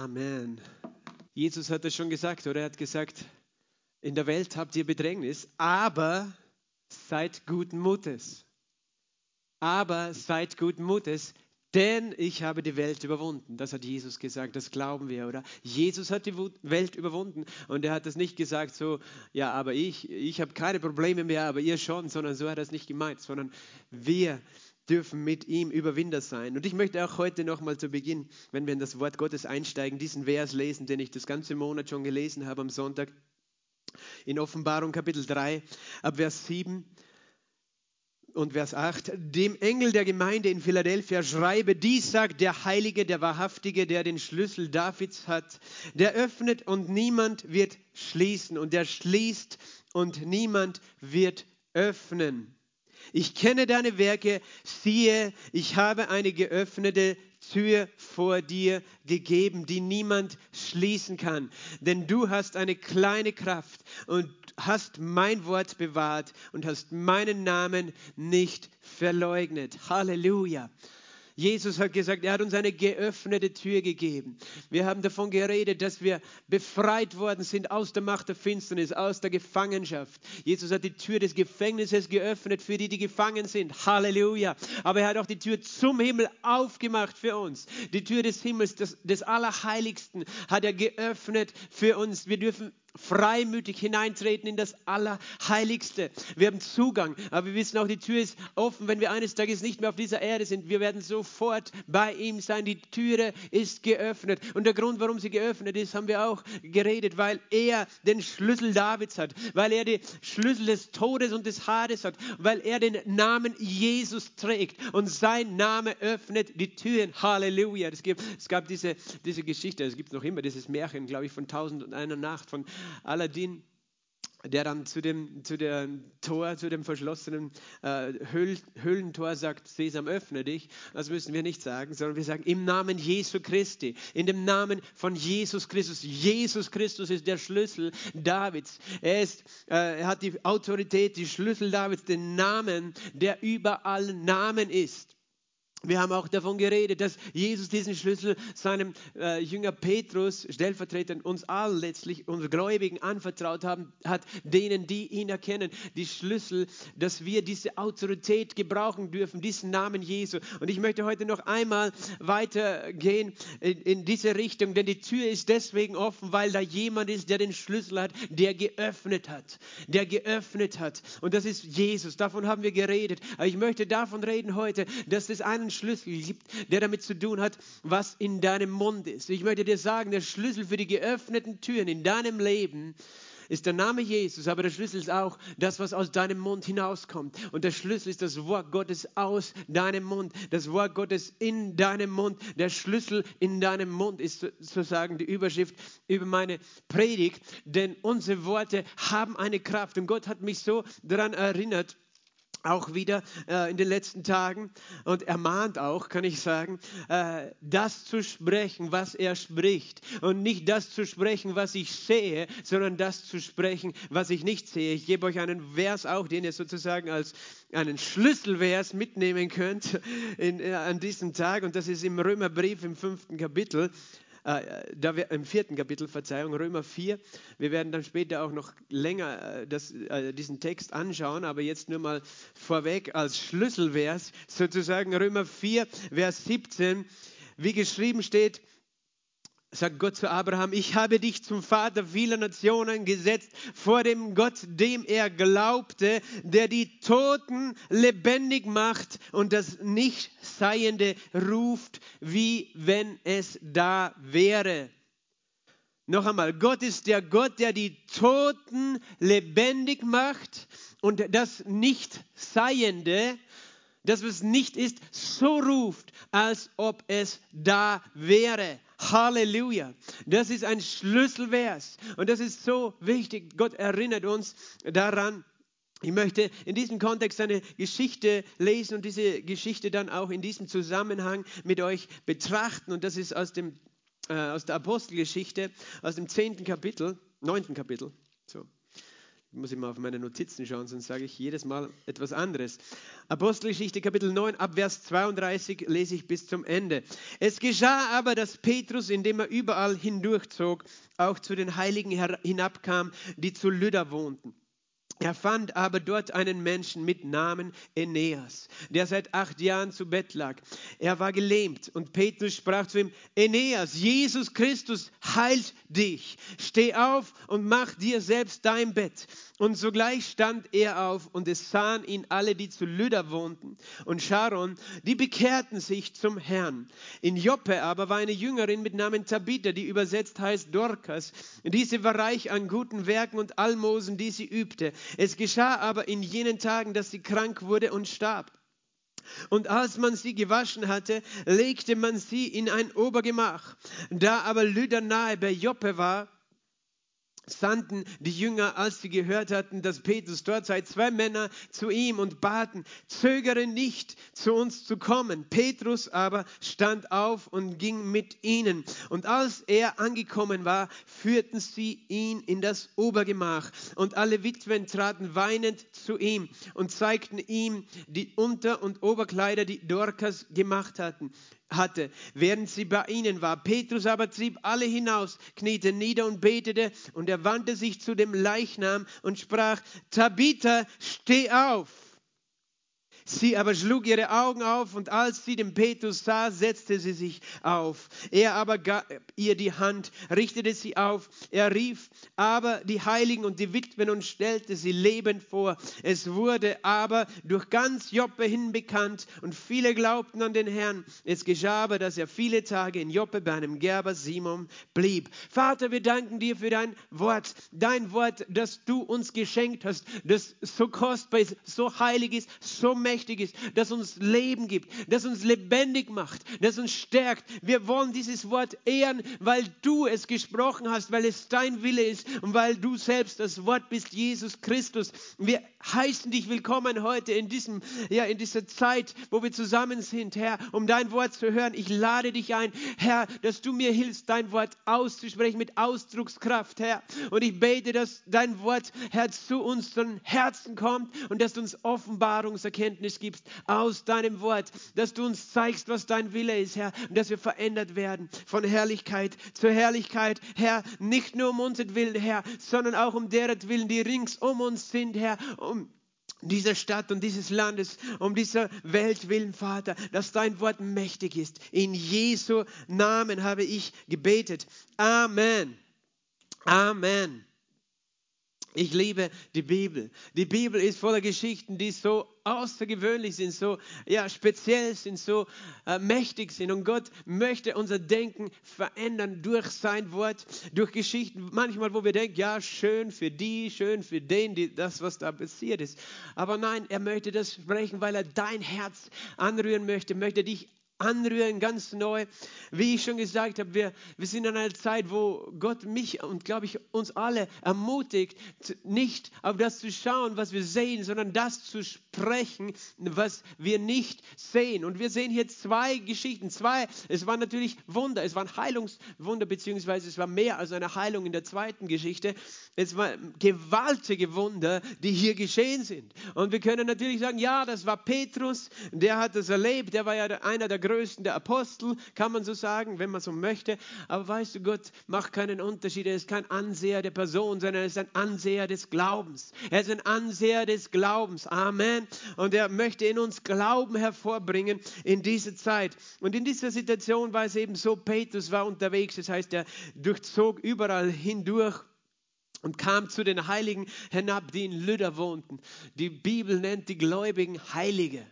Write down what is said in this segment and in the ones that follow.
Amen. Jesus hat das schon gesagt, oder? Er hat gesagt, in der Welt habt ihr Bedrängnis, aber seid guten Mutes. Aber seid guten Mutes, denn ich habe die Welt überwunden. Das hat Jesus gesagt, das glauben wir, oder? Jesus hat die Welt überwunden und er hat das nicht gesagt so, ja, aber ich, ich habe keine Probleme mehr, aber ihr schon, sondern so hat er es nicht gemeint, sondern wir dürfen mit ihm Überwinder sein. Und ich möchte auch heute nochmal zu Beginn, wenn wir in das Wort Gottes einsteigen, diesen Vers lesen, den ich das ganze Monat schon gelesen habe am Sonntag. In Offenbarung Kapitel 3, ab Vers 7 und Vers 8. Dem Engel der Gemeinde in Philadelphia schreibe, dies sagt der Heilige, der Wahrhaftige, der den Schlüssel Davids hat, der öffnet und niemand wird schließen und der schließt und niemand wird öffnen. Ich kenne deine Werke, siehe, ich habe eine geöffnete Tür vor dir gegeben, die niemand schließen kann. Denn du hast eine kleine Kraft und hast mein Wort bewahrt und hast meinen Namen nicht verleugnet. Halleluja. Jesus hat gesagt, er hat uns eine geöffnete Tür gegeben. Wir haben davon geredet, dass wir befreit worden sind aus der Macht der Finsternis, aus der Gefangenschaft. Jesus hat die Tür des Gefängnisses geöffnet für die, die gefangen sind. Halleluja. Aber er hat auch die Tür zum Himmel aufgemacht für uns. Die Tür des Himmels, des, des Allerheiligsten, hat er geöffnet für uns. Wir dürfen freimütig hineintreten in das Allerheiligste. Wir haben Zugang, aber wir wissen auch, die Tür ist offen, wenn wir eines Tages nicht mehr auf dieser Erde sind. Wir werden sofort bei ihm sein. Die Türe ist geöffnet. Und der Grund, warum sie geöffnet ist, haben wir auch geredet, weil er den Schlüssel Davids hat, weil er den Schlüssel des Todes und des Hades hat, weil er den Namen Jesus trägt und sein Name öffnet die Türen. Halleluja. Es, es gab diese, diese Geschichte, es gibt noch immer dieses Märchen, glaube ich, von Tausend und einer Nacht von Aladdin, der dann zu dem, zu dem Tor, zu dem verschlossenen äh, Höhl, Höhlentor sagt, Sesam, öffne dich. Das müssen wir nicht sagen, sondern wir sagen, im Namen Jesu Christi, in dem Namen von Jesus Christus. Jesus Christus ist der Schlüssel Davids. Er, ist, äh, er hat die Autorität, die Schlüssel Davids, den Namen, der über allen Namen ist. Wir haben auch davon geredet, dass Jesus diesen Schlüssel seinem äh, Jünger Petrus, stellvertretend uns allen letztlich, uns Gläubigen anvertraut haben, hat, denen, die ihn erkennen, die Schlüssel, dass wir diese Autorität gebrauchen dürfen, diesen Namen Jesu. Und ich möchte heute noch einmal weitergehen in, in diese Richtung, denn die Tür ist deswegen offen, weil da jemand ist, der den Schlüssel hat, der geöffnet hat, der geöffnet hat. Und das ist Jesus. Davon haben wir geredet. Aber ich möchte davon reden heute, dass es einen Schlüssel gibt, der damit zu tun hat, was in deinem Mund ist. Ich möchte dir sagen, der Schlüssel für die geöffneten Türen in deinem Leben ist der Name Jesus, aber der Schlüssel ist auch das, was aus deinem Mund hinauskommt. Und der Schlüssel ist das Wort Gottes aus deinem Mund, das Wort Gottes in deinem Mund. Der Schlüssel in deinem Mund ist sozusagen die Überschrift über meine Predigt, denn unsere Worte haben eine Kraft. Und Gott hat mich so daran erinnert, auch wieder äh, in den letzten Tagen. Und ermahnt auch, kann ich sagen, äh, das zu sprechen, was er spricht. Und nicht das zu sprechen, was ich sehe, sondern das zu sprechen, was ich nicht sehe. Ich gebe euch einen Vers auch, den ihr sozusagen als einen Schlüsselvers mitnehmen könnt in, äh, an diesem Tag. Und das ist im Römerbrief im fünften Kapitel äh, da wir, im vierten Kapitel, Verzeihung, Römer 4. Wir werden dann später auch noch länger äh, das, äh, diesen Text anschauen, aber jetzt nur mal vorweg als Schlüsselvers, sozusagen Römer 4, Vers 17, wie geschrieben steht, sagt Gott zu Abraham, ich habe dich zum Vater vieler Nationen gesetzt, vor dem Gott, dem er glaubte, der die Toten lebendig macht und das Nichtseiende ruft, wie wenn es da wäre. Noch einmal, Gott ist der Gott, der die Toten lebendig macht und das Nichtseiende das, was nicht ist, so ruft, als ob es da wäre. Halleluja. Das ist ein Schlüsselvers. Und das ist so wichtig. Gott erinnert uns daran. Ich möchte in diesem Kontext eine Geschichte lesen und diese Geschichte dann auch in diesem Zusammenhang mit euch betrachten. Und das ist aus, dem, äh, aus der Apostelgeschichte, aus dem zehnten Kapitel, neunten Kapitel. So. Ich muss immer auf meine Notizen schauen, sonst sage ich jedes Mal etwas anderes. Apostelgeschichte Kapitel 9 ab Vers 32 lese ich bis zum Ende. Es geschah aber, dass Petrus, indem er überall hindurchzog, auch zu den Heiligen hinabkam, die zu Lydda wohnten. Er fand aber dort einen Menschen mit Namen Aeneas, der seit acht Jahren zu Bett lag. Er war gelähmt und Petrus sprach zu ihm, Aeneas, Jesus Christus heilt dich. Steh auf und mach dir selbst dein Bett. Und sogleich stand er auf und es sahen ihn alle, die zu Lydda wohnten und Sharon, die bekehrten sich zum Herrn. In Joppe aber war eine Jüngerin mit Namen Tabitha, die übersetzt heißt Dorcas. Diese war reich an guten Werken und Almosen, die sie übte. Es geschah aber in jenen Tagen, dass sie krank wurde und starb. Und als man sie gewaschen hatte, legte man sie in ein Obergemach. Da aber Lydda nahe bei Joppe war, sandten die Jünger, als sie gehört hatten, dass Petrus dort sei, zwei Männer zu ihm und baten, zögere nicht, zu uns zu kommen. Petrus aber stand auf und ging mit ihnen. Und als er angekommen war, führten sie ihn in das Obergemach. Und alle Witwen traten weinend zu ihm und zeigten ihm die Unter- und Oberkleider, die Dorcas gemacht hatten hatte, während sie bei ihnen war. Petrus aber trieb alle hinaus, kniete nieder und betete, und er wandte sich zu dem Leichnam und sprach, Tabitha, steh auf. Sie aber schlug ihre Augen auf und als sie den Petrus sah, setzte sie sich auf. Er aber gab ihr die Hand, richtete sie auf. Er rief aber die Heiligen und die Witwen und stellte sie lebend vor. Es wurde aber durch ganz Joppe hin bekannt und viele glaubten an den Herrn. Es geschah aber, dass er viele Tage in Joppe bei einem Gerber Simon blieb. Vater, wir danken dir für dein Wort, dein Wort, das du uns geschenkt hast, das so kostbar ist, so heilig ist, so mächtig mächtig ist, das uns Leben gibt, das uns lebendig macht, das uns stärkt. Wir wollen dieses Wort ehren, weil du es gesprochen hast, weil es dein Wille ist und weil du selbst das Wort bist, Jesus Christus. Wir heißen dich willkommen heute in diesem, ja, in dieser Zeit, wo wir zusammen sind, Herr, um dein Wort zu hören. Ich lade dich ein, Herr, dass du mir hilfst, dein Wort auszusprechen mit Ausdruckskraft, Herr. Und ich bete, dass dein Wort, Herr, zu unseren Herzen kommt und dass du uns Offenbarungserkenntnis Erkenntnis gibst aus deinem Wort, dass du uns zeigst, was dein Wille ist, Herr, und dass wir verändert werden von Herrlichkeit zur Herrlichkeit, Herr, nicht nur um unseren Willen, Herr, sondern auch um deren Willen, die rings um uns sind, Herr, um dieser Stadt und dieses Landes, um dieser Welt willen, Vater, dass dein Wort mächtig ist. In Jesu Namen habe ich gebetet. Amen. Amen. Ich liebe die Bibel. Die Bibel ist voller Geschichten, die so außergewöhnlich sind, so ja, speziell sind, so äh, mächtig sind. Und Gott möchte unser Denken verändern durch sein Wort, durch Geschichten. Manchmal, wo wir denken, ja, schön für die, schön für den, die, das, was da passiert ist. Aber nein, er möchte das sprechen, weil er dein Herz anrühren möchte, möchte dich anrühren, ganz neu. Wie ich schon gesagt habe, wir, wir sind in einer Zeit, wo Gott mich und, glaube ich, uns alle ermutigt, nicht auf das zu schauen, was wir sehen, sondern das zu sprechen, was wir nicht sehen. Und wir sehen hier zwei Geschichten. Zwei, es waren natürlich Wunder, es waren Heilungswunder, beziehungsweise es war mehr als eine Heilung in der zweiten Geschichte. Es waren gewaltige Wunder, die hier geschehen sind. Und wir können natürlich sagen, ja, das war Petrus, der hat das erlebt, der war ja einer der größten der Apostel, kann man so sagen, wenn man so möchte. Aber weißt du, Gott macht keinen Unterschied. Er ist kein Anseher der Person, sondern er ist ein Anseher des Glaubens. Er ist ein Anseher des Glaubens. Amen. Und er möchte in uns Glauben hervorbringen in dieser Zeit. Und in dieser Situation war es eben so, Petrus war unterwegs. Das heißt, er durchzog überall hindurch und kam zu den Heiligen hinab, die in Lydda wohnten. Die Bibel nennt die Gläubigen Heilige.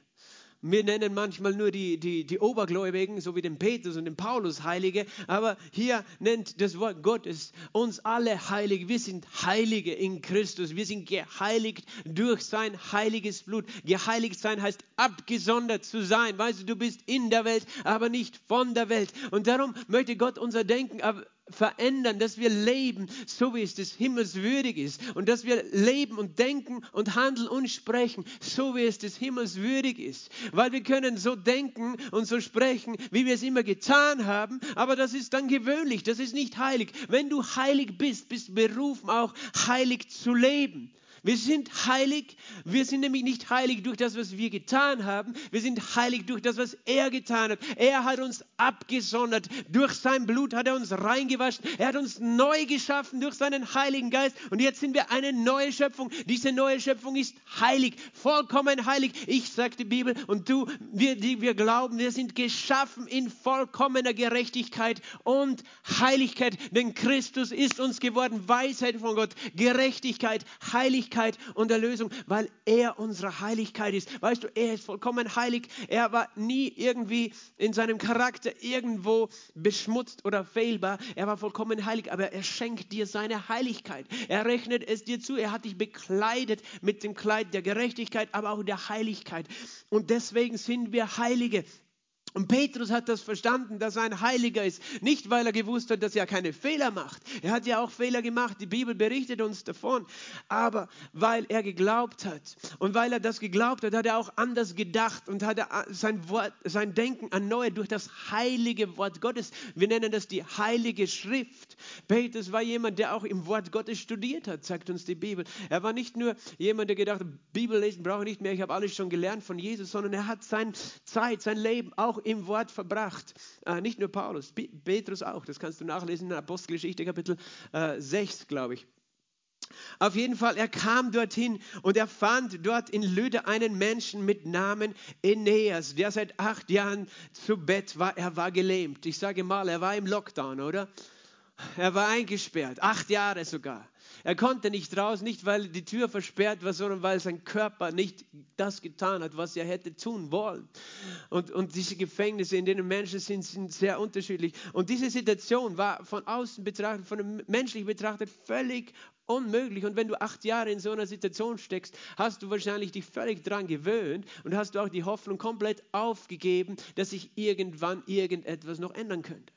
Wir nennen manchmal nur die, die, die Obergläubigen, so wie den Petrus und den Paulus Heilige, aber hier nennt das Wort Gottes uns alle Heilige. Wir sind Heilige in Christus. Wir sind geheiligt durch sein heiliges Blut. Geheiligt sein heißt abgesondert zu sein. Weißt du, du bist in der Welt, aber nicht von der Welt. Und darum möchte Gott unser Denken verändern, dass wir leben, so wie es des Himmels würdig ist. Und dass wir leben und denken und handeln und sprechen, so wie es des Himmels würdig ist. Weil wir können so denken und so sprechen, wie wir es immer getan haben, aber das ist dann gewöhnlich, das ist nicht heilig. Wenn du heilig bist, bist du berufen auch heilig zu leben. Wir sind heilig. Wir sind nämlich nicht heilig durch das, was wir getan haben. Wir sind heilig durch das, was er getan hat. Er hat uns abgesondert. Durch sein Blut hat er uns reingewaschen. Er hat uns neu geschaffen durch seinen Heiligen Geist. Und jetzt sind wir eine neue Schöpfung. Diese neue Schöpfung ist heilig, vollkommen heilig. Ich sage die Bibel und du, wir, die wir glauben, wir sind geschaffen in vollkommener Gerechtigkeit und Heiligkeit. Denn Christus ist uns geworden. Weisheit von Gott, Gerechtigkeit, Heiligkeit und Erlösung, weil er unsere Heiligkeit ist. Weißt du, er ist vollkommen heilig. Er war nie irgendwie in seinem Charakter irgendwo beschmutzt oder fehlbar. Er war vollkommen heilig, aber er schenkt dir seine Heiligkeit. Er rechnet es dir zu. Er hat dich bekleidet mit dem Kleid der Gerechtigkeit, aber auch der Heiligkeit. Und deswegen sind wir Heilige. Und Petrus hat das verstanden, dass er ein Heiliger ist. Nicht, weil er gewusst hat, dass er keine Fehler macht. Er hat ja auch Fehler gemacht. Die Bibel berichtet uns davon. Aber weil er geglaubt hat. Und weil er das geglaubt hat, hat er auch anders gedacht und hat sein, Wort, sein Denken erneuert durch das heilige Wort Gottes. Wir nennen das die heilige Schrift. Petrus war jemand, der auch im Wort Gottes studiert hat, sagt uns die Bibel. Er war nicht nur jemand, der gedacht hat, Bibel lesen brauche ich nicht mehr, ich habe alles schon gelernt von Jesus, sondern er hat seine Zeit, sein Leben auch im Wort verbracht. Äh, nicht nur Paulus, Petrus auch. Das kannst du nachlesen in Apostelgeschichte Kapitel äh, 6, glaube ich. Auf jeden Fall, er kam dorthin und er fand dort in Lüde einen Menschen mit Namen Aeneas, der seit acht Jahren zu Bett war. Er war gelähmt. Ich sage mal, er war im Lockdown, oder? Er war eingesperrt, acht Jahre sogar. Er konnte nicht raus, nicht weil die Tür versperrt war, sondern weil sein Körper nicht das getan hat, was er hätte tun wollen. Und, und diese Gefängnisse, in denen Menschen sind, sind sehr unterschiedlich. Und diese Situation war von außen betrachtet, von menschlich betrachtet, völlig unmöglich. Und wenn du acht Jahre in so einer Situation steckst, hast du wahrscheinlich dich völlig daran gewöhnt und hast du auch die Hoffnung komplett aufgegeben, dass sich irgendwann irgendetwas noch ändern könnte.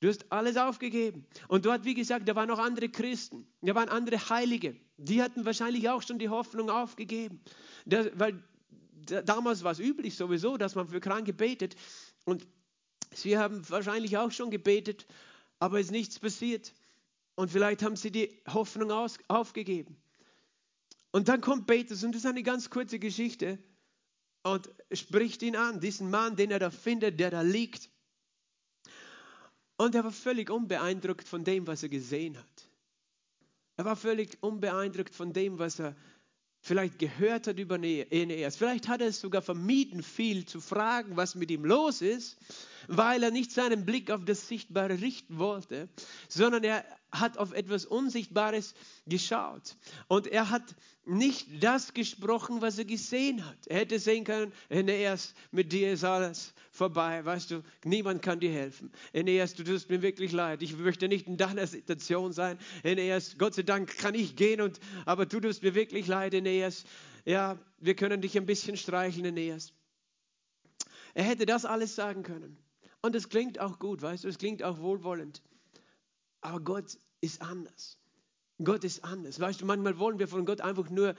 Du hast alles aufgegeben. Und dort, wie gesagt, da waren noch andere Christen, da waren andere Heilige. Die hatten wahrscheinlich auch schon die Hoffnung aufgegeben. Das, weil damals war es üblich sowieso, dass man für Kranke betet. Und sie haben wahrscheinlich auch schon gebetet, aber es ist nichts passiert. Und vielleicht haben sie die Hoffnung aus, aufgegeben. Und dann kommt Petrus, und das ist eine ganz kurze Geschichte, und spricht ihn an, diesen Mann, den er da findet, der da liegt. Und er war völlig unbeeindruckt von dem, was er gesehen hat. Er war völlig unbeeindruckt von dem, was er vielleicht gehört hat über Eneas. Vielleicht hat er es sogar vermieden, viel zu fragen, was mit ihm los ist, weil er nicht seinen Blick auf das Sichtbare richten wollte, sondern er hat auf etwas Unsichtbares geschaut. Und er hat nicht das gesprochen, was er gesehen hat. Er hätte sehen können, Eneas, mit dir ist alles vorbei, weißt du, niemand kann dir helfen. Eneas, du tust mir wirklich leid. Ich möchte nicht in deiner Situation sein. Eneas, Gott sei Dank kann ich gehen, und, aber du tust mir wirklich leid, Eneas. Ja, wir können dich ein bisschen streicheln, Eneas. Er hätte das alles sagen können. Und es klingt auch gut, weißt du, es klingt auch wohlwollend. Aber Gott ist anders. Gott ist anders. Weißt du, manchmal wollen wir von Gott einfach nur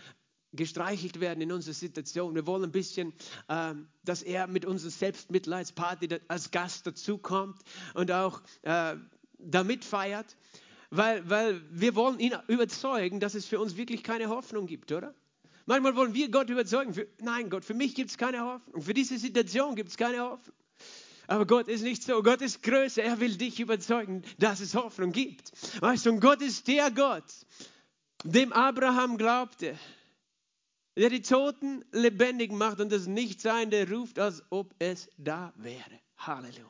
gestreichelt werden in unserer Situation. Wir wollen ein bisschen, äh, dass er mit unserer Selbstmitleidsparty als Gast dazukommt und auch äh, damit feiert, weil, weil wir wollen ihn überzeugen, dass es für uns wirklich keine Hoffnung gibt, oder? Manchmal wollen wir Gott überzeugen, für, nein Gott, für mich gibt es keine Hoffnung, für diese Situation gibt es keine Hoffnung. Aber Gott ist nicht so. Gott ist größer. Er will dich überzeugen, dass es Hoffnung gibt. Weißt du, und Gott ist der Gott, dem Abraham glaubte, der die Toten lebendig macht und das Nichtseinende ruft, als ob es da wäre. Halleluja.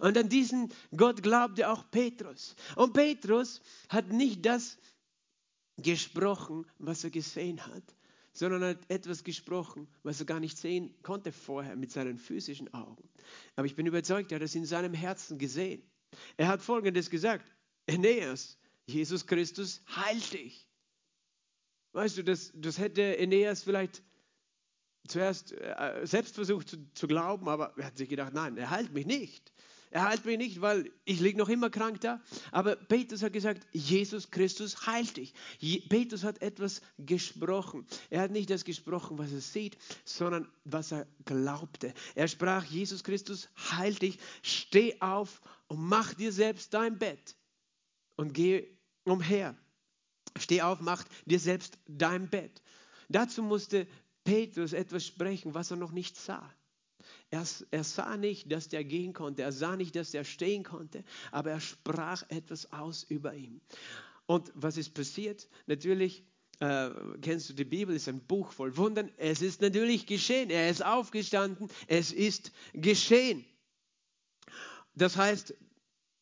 Und an diesen Gott glaubte auch Petrus. Und Petrus hat nicht das gesprochen, was er gesehen hat, sondern hat etwas gesprochen, was er gar nicht sehen konnte vorher mit seinen physischen Augen. Aber ich bin überzeugt, er hat es in seinem Herzen gesehen. Er hat Folgendes gesagt, Aeneas, Jesus Christus heilt dich. Weißt du, das, das hätte Aeneas vielleicht zuerst äh, selbst versucht zu, zu, glauben, aber er hat sich gedacht, nein, er heilt mich nicht. Er heilt mich nicht, weil ich liege noch immer krank da. Aber Petrus hat gesagt, Jesus Christus heilt dich. Petrus hat etwas gesprochen. Er hat nicht das gesprochen, was er sieht, sondern was er glaubte. Er sprach, Jesus Christus heilt dich. Steh auf und mach dir selbst dein Bett und geh umher. Steh auf, mach dir selbst dein Bett. Dazu musste Petrus etwas sprechen, was er noch nicht sah. Er, er, sah nicht, dass der gehen konnte, er sah nicht, dass der stehen konnte, aber er sprach etwas aus über ihn. Und was ist passiert? Natürlich äh, kennst du die Bibel, ist ein Buch voll Wundern. Es ist natürlich geschehen. Er ist aufgestanden. Es ist geschehen. Das heißt,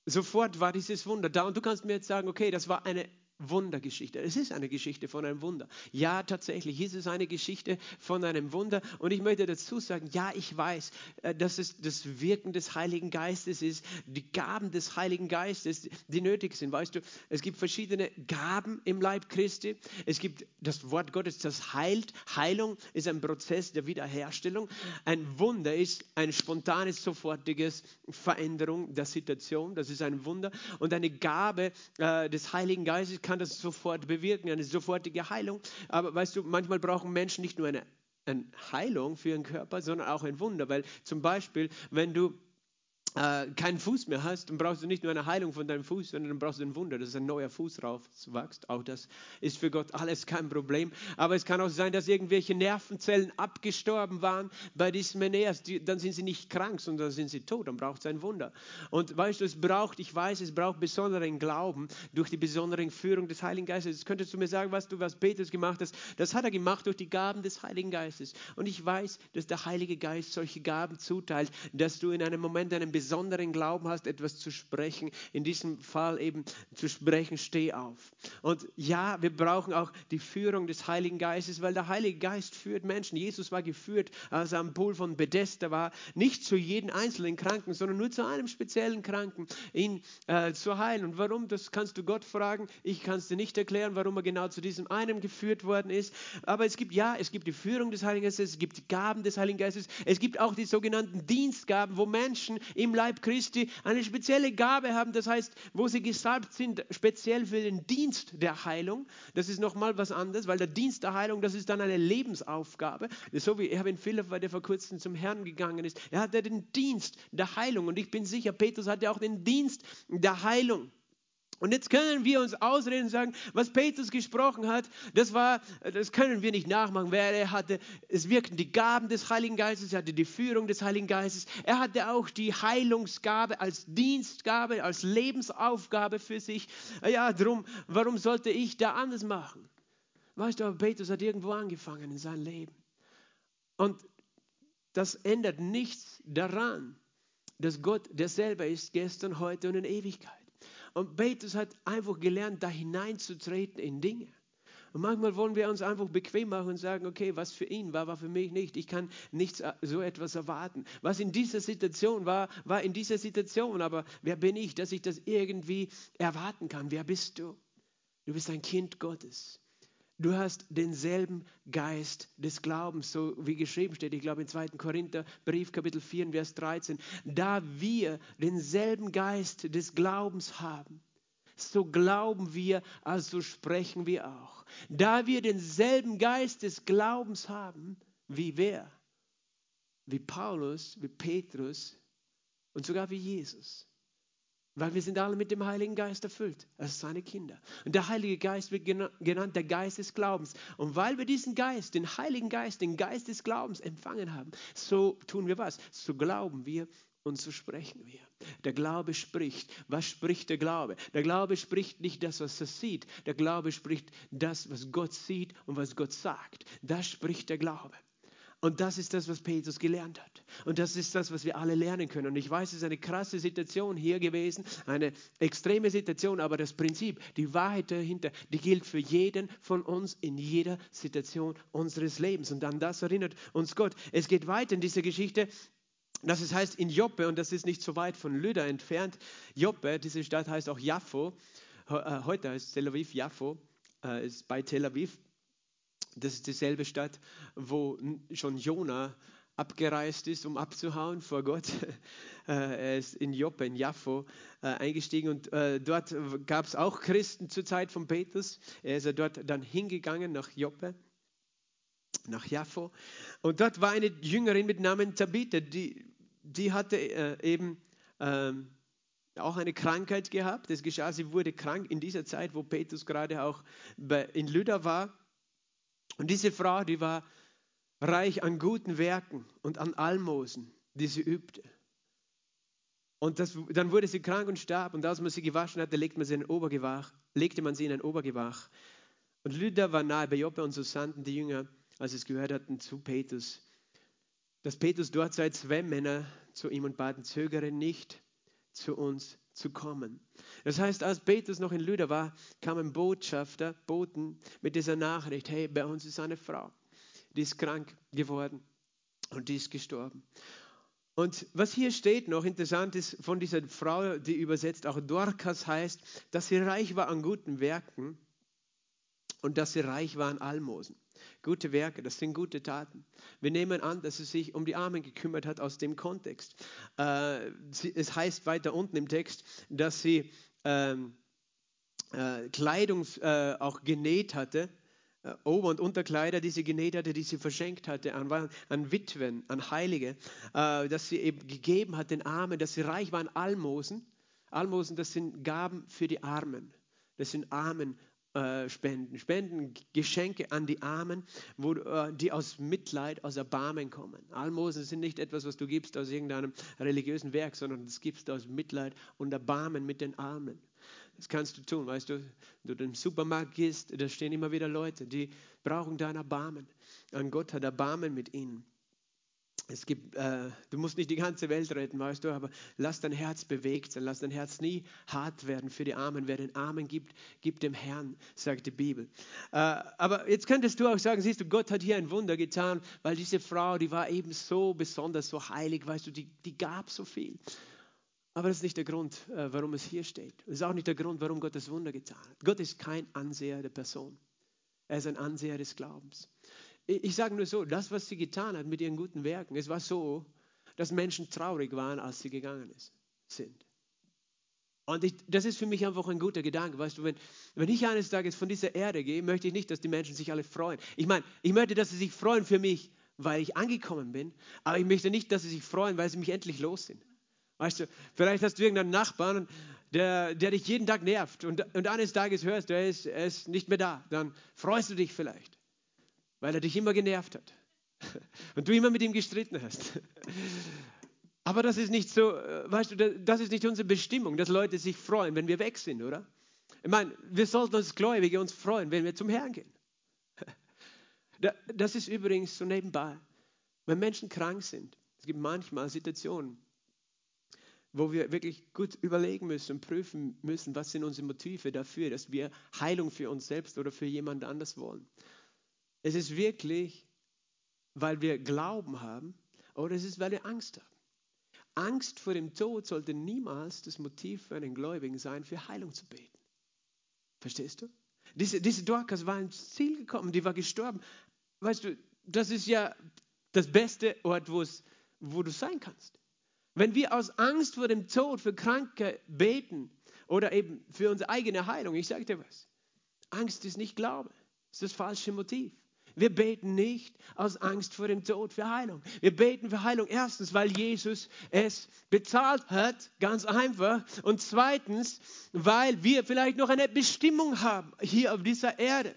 sofort war dieses Wunder da. Und du kannst mir jetzt sagen, okay, das war eine Wundergeschichte. Es ist eine Geschichte von einem Wunder. Ja, tatsächlich ist es eine Geschichte von einem Wunder. Und ich möchte dazu sagen, ja, ich weiß, äh, dass es das Wirken des Heiligen Geistes ist, die Gaben des Heiligen Geistes, die nötig sind. Weißt du, es gibt verschiedene Gaben im Leib Christi. Es gibt das Wort Gottes, das heilt. Heilung ist ein Prozess der Wiederherstellung. Ein Wunder ist eine spontane, sofortiges Veränderung der Situation. Das ist ein Wunder. Und eine Gabe äh, des Heiligen Geistes kann das sofort bewirken, eine sofortige Heilung. Aber weißt du, manchmal brauchen Menschen nicht nur eine, eine Heilung für ihren Körper, sondern auch ein Wunder. Weil zum Beispiel, wenn du äh, keinen Fuß mehr hast, dann brauchst du nicht nur eine Heilung von deinem Fuß, sondern dann brauchst du ein Wunder, dass ein neuer Fuß raufwächst. Auch das ist für Gott alles kein Problem. Aber es kann auch sein, dass irgendwelche Nervenzellen abgestorben waren bei diesem Aeneas. Die, dann sind sie nicht krank, sondern sind sie tot. Dann braucht es ein Wunder. Und weißt du, es braucht, ich weiß, es braucht besonderen Glauben durch die besondere Führung des Heiligen Geistes. Jetzt könntest du mir sagen, was du, was Petrus gemacht hast. Das hat er gemacht durch die Gaben des Heiligen Geistes. Und ich weiß, dass der Heilige Geist solche Gaben zuteilt, dass du in einem Moment einen besonderen Glauben hast, etwas zu sprechen, in diesem Fall eben zu sprechen, steh auf. Und ja, wir brauchen auch die Führung des Heiligen Geistes, weil der Heilige Geist führt Menschen. Jesus war geführt, als er am Pool von Bethesda war, nicht zu jedem einzelnen Kranken, sondern nur zu einem speziellen Kranken, ihn äh, zu heilen. Und warum, das kannst du Gott fragen. Ich kann es dir nicht erklären, warum er genau zu diesem einen geführt worden ist. Aber es gibt, ja, es gibt die Führung des Heiligen Geistes, es gibt die Gaben des Heiligen Geistes, es gibt auch die sogenannten Dienstgaben, wo Menschen im im Leib Christi eine spezielle Gabe haben, das heißt, wo sie gesalbt sind, speziell für den Dienst der Heilung. Das ist nochmal was anderes, weil der Dienst der Heilung, das ist dann eine Lebensaufgabe. So wie Erwin Philipp, der vor kurzem zum Herrn gegangen ist, er hatte den Dienst der Heilung und ich bin sicher, Petrus hatte auch den Dienst der Heilung. Und jetzt können wir uns ausreden und sagen, was Petrus gesprochen hat, das war, das können wir nicht nachmachen, wer er hatte. Es wirkten die Gaben des Heiligen Geistes, er hatte die Führung des Heiligen Geistes, er hatte auch die Heilungsgabe als Dienstgabe, als Lebensaufgabe für sich. Ja, drum, warum sollte ich da anders machen? Weißt du, aber Petrus hat irgendwo angefangen in seinem Leben. Und das ändert nichts daran, dass Gott derselbe ist, gestern, heute und in Ewigkeit. Und Petrus hat einfach gelernt, da hineinzutreten in Dinge. Und manchmal wollen wir uns einfach bequem machen und sagen, okay, was für ihn war, war für mich nicht. Ich kann nichts äh, so etwas erwarten. Was in dieser Situation war, war in dieser Situation. Aber wer bin ich, dass ich das irgendwie erwarten kann? Wer bist du? Du bist ein Kind Gottes. Du hast denselben Geist des Glaubens, so wie geschrieben steht, ich glaube in 2. Korinther Brief Kapitel 4, Vers 13. Da wir denselben Geist des Glaubens haben, so glauben wir, also sprechen wir auch. Da wir denselben Geist des Glaubens haben, wie wer? Wie Paulus, wie Petrus und sogar wie Jesus. Weil wir sind alle mit dem Heiligen Geist erfüllt, als seine Kinder. Und der Heilige Geist wird genannt der Geist des Glaubens. Und weil wir diesen Geist, den Heiligen Geist, den Geist des Glaubens empfangen haben, so tun wir was? So glauben wir und so sprechen wir. Der Glaube spricht. Was spricht der Glaube? Der Glaube spricht nicht das, was er sieht. Der Glaube spricht das, was Gott sieht und was Gott sagt. Das spricht der Glaube. Und das ist das, was Petrus gelernt hat. Und das ist das, was wir alle lernen können. Und ich weiß, es ist eine krasse Situation hier gewesen, eine extreme Situation, aber das Prinzip, die Wahrheit dahinter, die gilt für jeden von uns in jeder Situation unseres Lebens. Und an das erinnert uns Gott. Es geht weiter in dieser Geschichte. Das heißt in Joppe, und das ist nicht so weit von Lüda entfernt. Joppe, diese Stadt heißt auch Jaffo. Äh, heute heißt Tel Aviv Jaffo, äh, ist bei Tel Aviv. Das ist dieselbe Stadt, wo schon Jona abgereist ist, um abzuhauen vor Gott. Äh, er ist in Joppe, in Jaffo äh, eingestiegen und äh, dort gab es auch Christen zur Zeit von Petrus. Er ist dort dann hingegangen nach Joppe, nach Jaffo. Und dort war eine Jüngerin mit Namen Tabitha, die, die hatte eben ähm, auch eine Krankheit gehabt. Das geschah, sie wurde krank in dieser Zeit, wo Petrus gerade auch in Lydda war. Und diese Frau, die war reich an guten Werken und an Almosen, die sie übte. Und das, dann wurde sie krank und starb. Und als man sie gewaschen hatte, legte man sie in ein Obergewach, legte man sie in ein Obergewach. Und Lydda war nahe bei Joppe und so sandten die Jünger, als sie es gehört hatten, zu Petrus, dass Petrus dort sei, zwei Männer zu ihm und baten, zögere nicht, zu uns zu kommen. Das heißt, als Petrus noch in Lydda war, kamen Botschafter, Boten mit dieser Nachricht, hey, bei uns ist eine Frau, die ist krank geworden und die ist gestorben. Und was hier steht noch interessant ist von dieser Frau, die übersetzt auch Dorcas heißt, dass sie reich war an guten Werken und dass sie reich war an Almosen. Gute Werke, das sind gute Taten. Wir nehmen an, dass sie sich um die Armen gekümmert hat aus dem Kontext. Äh, es heißt weiter unten im Text, dass sie ähm, äh, Kleidung äh, auch genäht hatte, Ober- und Unterkleider, die sie genäht hatte, die sie verschenkt hatte an, an Witwen, an Heilige, dass sie eben gegeben hat den Armen, dass sie reich waren, Almosen. Almosen, das sind Gaben für die Armen. Das sind Armen äh, spenden. Spenden Geschenke an die Armen, wo, äh, die aus Mitleid, aus Erbarmen kommen. Almosen sind nicht etwas, was du gibst aus irgendeinem religiösen Werk, sondern das gibst aus Mitleid und Erbarmen mit den Armen. Das kannst du tun, weißt du, wenn du im Supermarkt gehst, da stehen immer wieder Leute, die brauchen dein Erbarmen. Und Gott hat Erbarmen mit ihnen. Es gibt, äh, du musst nicht die ganze Welt retten, weißt du, aber lass dein Herz bewegt sein, lass dein Herz nie hart werden für die Armen. Wer den Armen gibt, gibt dem Herrn, sagt die Bibel. Äh, aber jetzt könntest du auch sagen, siehst du, Gott hat hier ein Wunder getan, weil diese Frau, die war eben so besonders, so heilig, weißt du, die, die gab so viel. Aber das ist nicht der Grund, äh, warum es hier steht. Das ist auch nicht der Grund, warum Gott das Wunder getan hat. Gott ist kein Anseher der Person. Er ist ein Anseher des Glaubens. Ich sage nur so, das, was sie getan hat mit ihren guten Werken, es war so, dass Menschen traurig waren, als sie gegangen ist, sind. Und ich, das ist für mich einfach ein guter Gedanke. Weißt du, wenn, wenn ich eines Tages von dieser Erde gehe, möchte ich nicht, dass die Menschen sich alle freuen. Ich meine, ich möchte, dass sie sich freuen für mich, weil ich angekommen bin, aber ich möchte nicht, dass sie sich freuen, weil sie mich endlich los sind. Weißt du, vielleicht hast du irgendeinen Nachbarn, der, der dich jeden Tag nervt und, und eines Tages hörst du, er ist, er ist nicht mehr da. Dann freust du dich vielleicht weil er dich immer genervt hat und du immer mit ihm gestritten hast. Aber das ist nicht so, äh, weißt du, das ist nicht unsere Bestimmung, dass Leute sich freuen, wenn wir weg sind, oder? Ich meine, wir sollten uns Gläubige uns freuen, wenn wir zum Herrn gehen. Das ist übrigens so nebenbei. Wenn Menschen krank sind, es gibt manchmal Situationen, wo wir wirklich gut überlegen müssen und prüfen müssen, was sind unsere Motive dafür, dass wir Heilung für uns selbst oder für jemand anders wollen. Es ist wirklich, weil wir Glauben haben oder es ist, weil wir Angst haben. Angst vor dem Tod sollte niemals das Motiv für einen Gläubigen sein, für Heilung zu beten. Verstehst du? Diese, diese Dorcas war ins Ziel gekommen, die war gestorben. Weißt du, das ist ja das beste Ort, wo du sein kannst. Wenn wir aus Angst vor dem Tod für Kranke beten oder eben für unsere eigene Heilung, ich sage dir was, Angst ist nicht Glaube, ist das falsche Motiv. Wir beten nicht aus Angst vor dem Tod für Heilung. Wir beten für Heilung erstens, weil Jesus es bezahlt hat, ganz einfach. Und zweitens, weil wir vielleicht noch eine Bestimmung haben hier auf dieser Erde.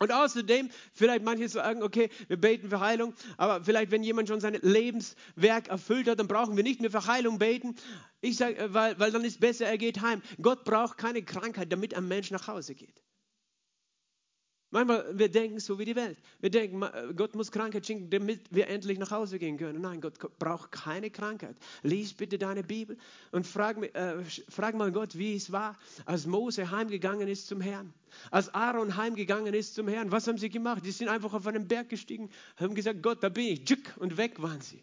Und außerdem, vielleicht manche sagen, okay, wir beten für Heilung, aber vielleicht, wenn jemand schon sein Lebenswerk erfüllt hat, dann brauchen wir nicht mehr für Heilung beten. Ich sage, weil, weil dann ist besser, er geht heim. Gott braucht keine Krankheit, damit ein Mensch nach Hause geht. Manchmal, wir denken so wie die Welt. Wir denken, Gott muss Krankheit schenken, damit wir endlich nach Hause gehen können. Nein, Gott braucht keine Krankheit. Lies bitte deine Bibel und frag, äh, frag mal Gott, wie es war, als Mose heimgegangen ist zum Herrn. Als Aaron heimgegangen ist zum Herrn. Was haben sie gemacht? Die sind einfach auf einen Berg gestiegen, haben gesagt, Gott, da bin ich. Und weg waren sie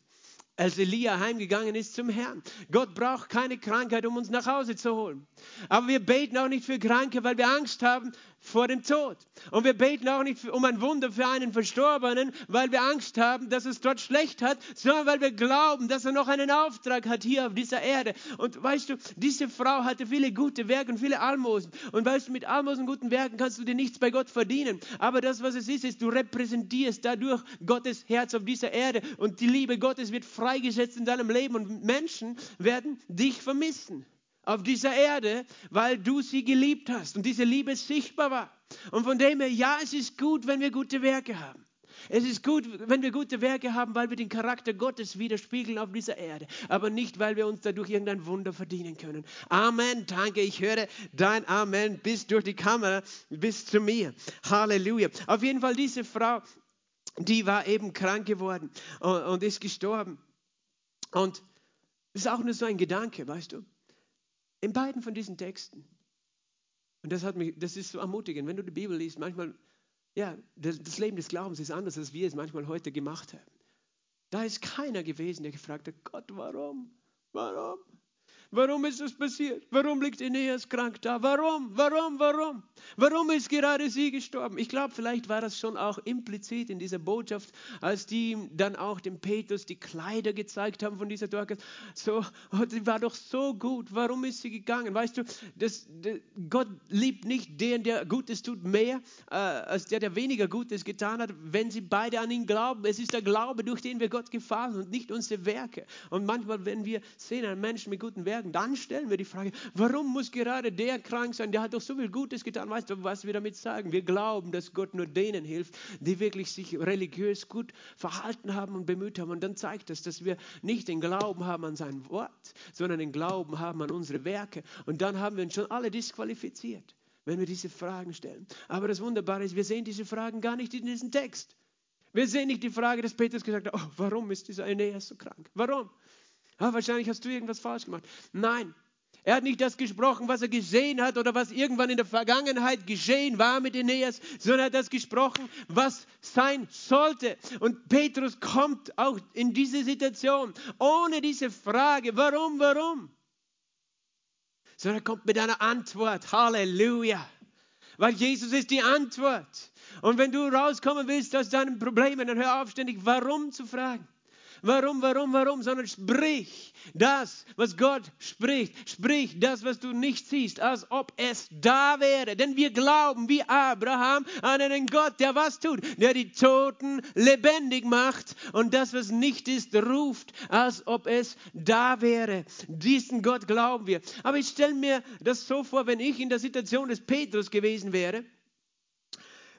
als Elia heimgegangen ist zum Herrn. Gott braucht keine Krankheit, um uns nach Hause zu holen. Aber wir beten auch nicht für Kranke, weil wir Angst haben vor dem Tod. Und wir beten auch nicht um ein Wunder für einen Verstorbenen, weil wir Angst haben, dass es dort schlecht hat, sondern weil wir glauben, dass er noch einen Auftrag hat hier auf dieser Erde. Und weißt du, diese Frau hatte viele gute Werke und viele Almosen. Und weißt du, mit Almosen und guten Werken kannst du dir nichts bei Gott verdienen. Aber das, was es ist, ist, du repräsentierst dadurch Gottes Herz auf dieser Erde. Und die Liebe Gottes wird frei freigesetzt in deinem Leben und Menschen werden dich vermissen. Auf dieser Erde, weil du sie geliebt hast und diese Liebe sichtbar war. Und von dem her, ja, es ist gut, wenn wir gute Werke haben. Es ist gut, wenn wir gute Werke haben, weil wir den Charakter Gottes widerspiegeln auf dieser Erde, aber nicht, weil wir uns dadurch irgendein Wunder verdienen können. Amen, danke, ich höre dein Amen bis durch die Kamera, bis zu mir. Halleluja. Auf jeden Fall diese Frau, die war eben krank geworden und, ist gestorben. Und das ist auch nur so ein Gedanke, weißt du. In beiden von diesen Texten. Und das hat mich, das ist so ermutigend, wenn du die Bibel liest, manchmal ja, das Leben des Glaubens ist anders, als wir es manchmal heute gemacht haben. Da ist keiner gewesen, der gefragt hat, Gott, warum? Warum? Warum ist das passiert? Warum liegt Aeneas krank da? Warum? Warum? Warum? Warum ist gerade sie gestorben? Ich glaube, vielleicht war das schon auch implizit in dieser Botschaft, als die dann auch dem Petrus die Kleider gezeigt haben von dieser Dorcas. So, oh, die war doch so gut. Warum ist sie gegangen? Weißt du, das, das, Gott liebt nicht den, der Gutes tut, mehr äh, als der, der weniger Gutes getan hat, wenn sie beide an ihn glauben. Es ist der Glaube, durch den wir Gott gefallen und nicht unsere Werke. Und manchmal, wenn wir sehen einen Menschen mit guten Werken, Bergen. Dann stellen wir die Frage, warum muss gerade der krank sein? Der hat doch so viel Gutes getan. Weißt du, was wir damit sagen? Wir glauben, dass Gott nur denen hilft, die wirklich sich religiös gut verhalten haben und bemüht haben. Und dann zeigt das, dass wir nicht den Glauben haben an sein Wort, sondern den Glauben haben an unsere Werke. Und dann haben wir uns schon alle disqualifiziert, wenn wir diese Fragen stellen. Aber das Wunderbare ist, wir sehen diese Fragen gar nicht in diesem Text. Wir sehen nicht die Frage, dass Petrus gesagt hat, oh, warum ist dieser Aeneas so krank? Warum? Ah, wahrscheinlich hast du irgendwas falsch gemacht. Nein, er hat nicht das gesprochen, was er gesehen hat oder was irgendwann in der Vergangenheit geschehen war mit Aeneas, sondern er hat das gesprochen, was sein sollte. Und Petrus kommt auch in diese Situation ohne diese Frage, warum, warum? Sondern er kommt mit einer Antwort. Halleluja. Weil Jesus ist die Antwort. Und wenn du rauskommen willst aus deinen Problemen, dann hör auf, ständig warum zu fragen warum, warum, warum, sondern sprich das, was Gott spricht. Sprich das, was du nicht siehst, als ob es da wäre. Denn wir glauben wie Abraham an einen Gott, der was tut, der die Toten lebendig macht und das, was nicht ist, ruft, als ob es da wäre. Diesen Gott glauben wir. Aber ich stelle mir das so vor, wenn ich in der Situation des Petrus gewesen wäre,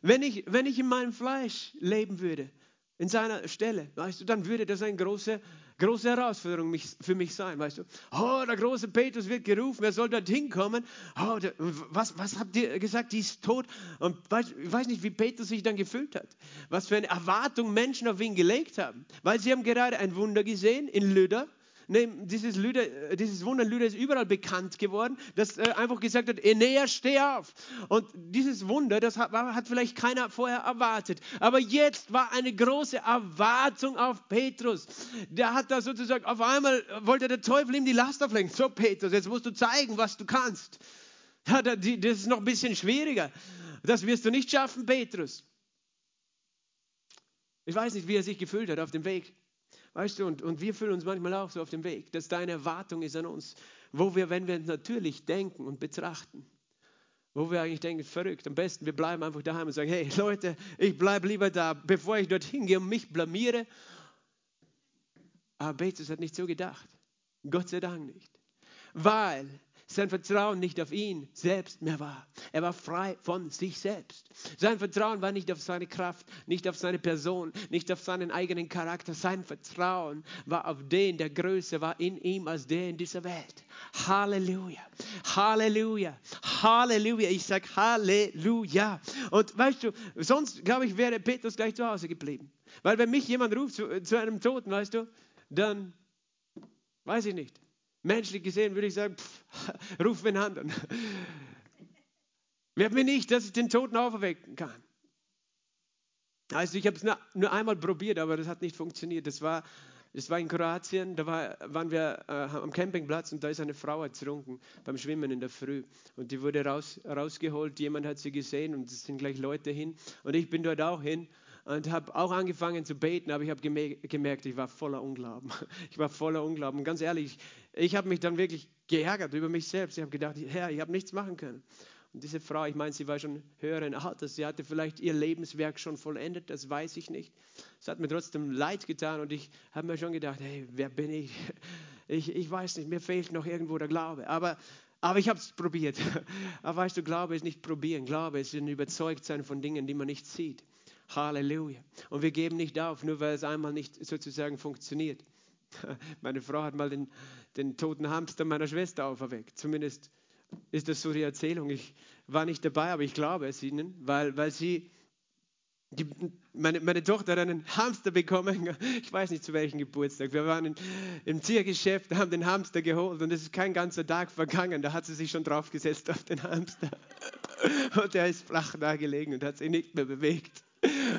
wenn ich, wenn ich in meinem Fleisch leben würde, in seiner Stelle, weißt du, dann würde das eine große, große Herausforderung für mich sein, weißt du. Oh, der große Petrus wird gerufen, er soll dorthin kommen. Oh, der, was, was habt ihr gesagt, die ist tot? Und ich weiß nicht, wie Petrus sich dann gefühlt hat. Was für eine Erwartung Menschen auf ihn gelegt haben. Weil sie haben gerade ein Wunder gesehen in Lüder dieses, Lüder, äh, dieses Wunder Lüder ist überall bekannt geworden, das äh, einfach gesagt hat, Aeneas, steh auf. Und dieses Wunder, das hat, hat vielleicht keiner vorher erwartet. Aber jetzt war eine große Erwartung auf Petrus. Der hat da sozusagen, auf einmal wollte der Teufel ihm die Last auflegen. So Petrus, jetzt musst du zeigen, was du kannst. Ja, das ist noch ein bisschen schwieriger. Das wirst du nicht schaffen, Petrus. Ich weiß nicht, wie er sich gefühlt hat auf dem Weg. Weißt du, und, und wir fühlen uns manchmal auch so auf dem Weg, dass deine Erwartung ist an uns, wo wir, wenn wir natürlich denken und betrachten, wo wir eigentlich denken, verrückt, am besten, wir bleiben einfach daheim und sagen, hey Leute, ich bleibe lieber da, bevor ich dorthin gehe und mich blamiere. Aber Petrus hat nicht so gedacht. Gott sei Dank nicht. Weil sein Vertrauen nicht auf ihn selbst mehr war. Er war frei von sich selbst. Sein Vertrauen war nicht auf seine Kraft, nicht auf seine Person, nicht auf seinen eigenen Charakter. Sein Vertrauen war auf den, der größer war in ihm als der in dieser Welt. Halleluja, Halleluja, Halleluja. Ich sage Halleluja. Und weißt du, sonst glaube ich, wäre Petrus gleich zu Hause geblieben. Weil wenn mich jemand ruft zu, zu einem Toten, weißt du, dann weiß ich nicht. Menschlich gesehen würde ich sagen, pff, ruf wen anderen. Wer mir nicht, dass ich den Toten auferwecken kann. Also ich habe es nur, einmal probiert, aber das hat nicht funktioniert. Das war, das war in Kroatien, da war, waren wir äh, am Campingplatz und da ist eine Frau ertrunken beim Schwimmen in der Früh. Und die wurde raus, rausgeholt, jemand hat sie gesehen und es sind gleich Leute hin. Und ich bin dort auch hin und habe auch angefangen zu beten, aber ich habe gemerkt, ich war voller Unglauben. Ich war voller Unglauben. ganz ehrlich, ich habe mich dann wirklich geärgert über mich selbst. Ich habe gedacht, Herr, ich habe nichts machen können. Und diese Frau, ich meine, sie war schon höheren Alters, sie hatte vielleicht ihr Lebenswerk schon vollendet, das weiß ich nicht. Es hat mir trotzdem leid getan und ich habe mir schon gedacht, hey, wer bin ich? ich, ich weiß nicht, mir fehlt noch irgendwo der Glaube. Aber, aber ich habe es probiert. Aber weißt du, Glaube ist nicht probieren. Glaube ist ein Überzeugtsein von Dingen, die man nicht sieht. Halleluja. Und wir geben nicht auf, nur weil es einmal nicht sozusagen funktioniert. Meine Frau hat mal den, den toten Hamster meiner Schwester auferweckt. Zumindest ist das so die Erzählung. Ich war nicht dabei, aber ich glaube es ihnen, weil, weil sie, die, meine, meine Tochter hat einen Hamster bekommen. Ich weiß nicht zu welchem Geburtstag. Wir waren in, im Tiergeschäft, haben den Hamster geholt und es ist kein ganzer Tag vergangen. Da hat sie sich schon draufgesetzt auf den Hamster. Und er ist flach da gelegen und hat sich nicht mehr bewegt.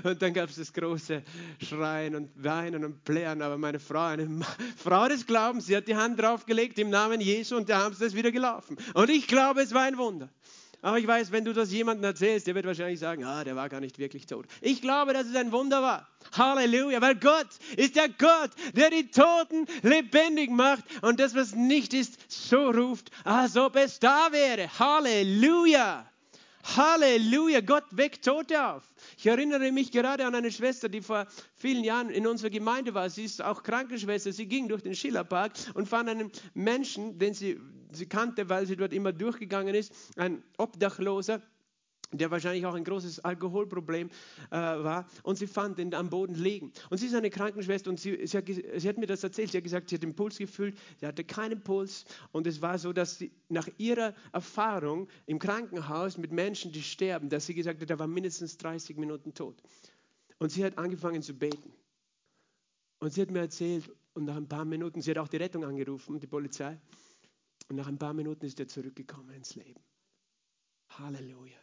Und dann gab es das große Schreien und Weinen und Plären. Aber meine Frau, eine Frau des Glaubens, sie hat die Hand draufgelegt im Namen Jesu und der Hamster ist wieder gelaufen. Und ich glaube, es war ein Wunder. Aber ich weiß, wenn du das jemandem erzählst, der wird wahrscheinlich sagen, ah, der war gar nicht wirklich tot. Ich glaube, dass es ein Wunder war. Halleluja, weil Gott ist der Gott, der die Toten lebendig macht und das, was nicht ist, so ruft, als ob es da wäre. Halleluja. Halleluja, Gott weckt Tote auf. Ich erinnere mich gerade an eine Schwester, die vor vielen Jahren in unserer Gemeinde war. Sie ist auch Krankenschwester. Sie ging durch den Schillerpark und fand einen Menschen, den sie, sie kannte, weil sie dort immer durchgegangen ist, ein Obdachloser der wahrscheinlich auch ein großes Alkoholproblem äh, war. Und sie fand ihn am Boden liegen. Und sie ist eine Krankenschwester und sie, sie, hat, sie, hat, mir das erzählt. Sie hat gesagt, sie hat den Puls gefühlt, sie hatte keinen Puls. Und es war so, dass sie nach ihrer Erfahrung im Krankenhaus mit Menschen, die sterben, dass sie gesagt hat, er war mindestens 30 Minuten tot. Und sie hat angefangen zu beten. Und sie hat mir erzählt, und nach ein paar Minuten, sie hat auch die Rettung angerufen, die Polizei. Und nach ein paar Minuten ist er zurückgekommen ins Leben. Halleluja.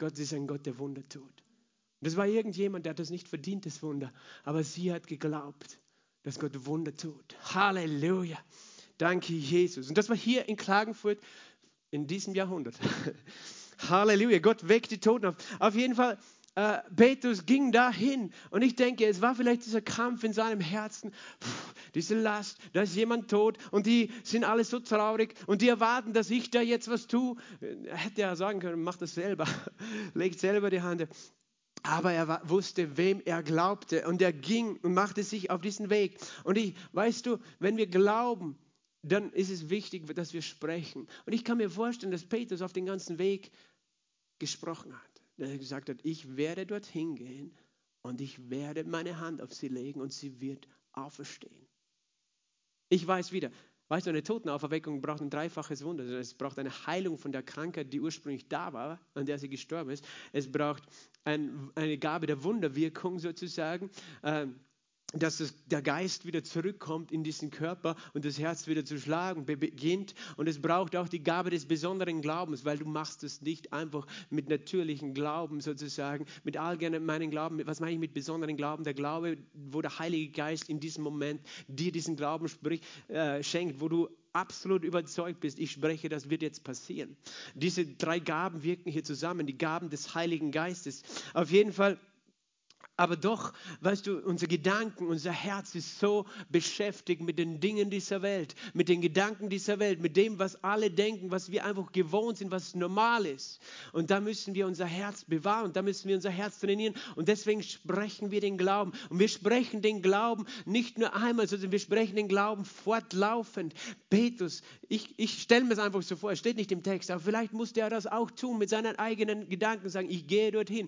Gott ist ein Gott, der Wunder tut. Und das war irgendjemand, der hat das nicht verdient, das Wunder. Aber sie hat geglaubt, dass Gott Wunder tut. Halleluja. Danke, Jesus. Und das war hier in Klagenfurt in diesem Jahrhundert. Halleluja. Gott weckt die Toten auf. Auf jeden Fall äh, Petrus ging dahin und ich denke, es war vielleicht dieser Kampf in seinem Herzen, Puh, diese Last, da ist jemand tot und die sind alle so traurig und die erwarten, dass ich da jetzt was tue. Er hätte ja sagen können, mach das selber, legt selber die Hand. Aber er wusste, wem er glaubte und er ging und machte sich auf diesen Weg. Und ich, weißt du, wenn wir glauben, dann ist es wichtig, dass wir sprechen. Und ich kann mir vorstellen, dass Petrus auf den ganzen Weg gesprochen hat der gesagt hat, ich werde dorthin gehen und ich werde meine Hand auf sie legen und sie wird auferstehen. Ich weiß wieder, weißt du, eine Totenauferweckung braucht ein dreifaches Wunder. Es braucht eine Heilung von der Krankheit, die ursprünglich da war, an der sie gestorben ist. Es braucht ein, eine Gabe der Wunderwirkung sozusagen. Ähm, dass das, der Geist wieder zurückkommt in diesen Körper und das Herz wieder zu schlagen beginnt. Und es braucht auch die Gabe des besonderen Glaubens, weil du machst es nicht einfach mit natürlichem Glauben sozusagen, mit allgemeinen Glauben. Was meine ich mit besonderen Glauben? Der Glaube, wo der Heilige Geist in diesem Moment dir diesen Glauben sprich, äh, schenkt, wo du absolut überzeugt bist, ich spreche, das wird jetzt passieren. Diese drei Gaben wirken hier zusammen, die Gaben des Heiligen Geistes. Auf jeden Fall aber doch, weißt du, unser Gedanken, unser Herz ist so beschäftigt mit den Dingen dieser Welt, mit den Gedanken dieser Welt, mit dem, was alle denken, was wir einfach gewohnt sind, was normal ist. Und da müssen wir unser Herz bewahren, da müssen wir unser Herz trainieren. Und deswegen sprechen wir den Glauben. Und wir sprechen den Glauben nicht nur einmal, sondern wir sprechen den Glauben fortlaufend. Petrus, ich, ich stelle mir das einfach so vor, es steht nicht im Text, aber vielleicht musste er das auch tun mit seinen eigenen Gedanken, sagen, ich gehe dorthin.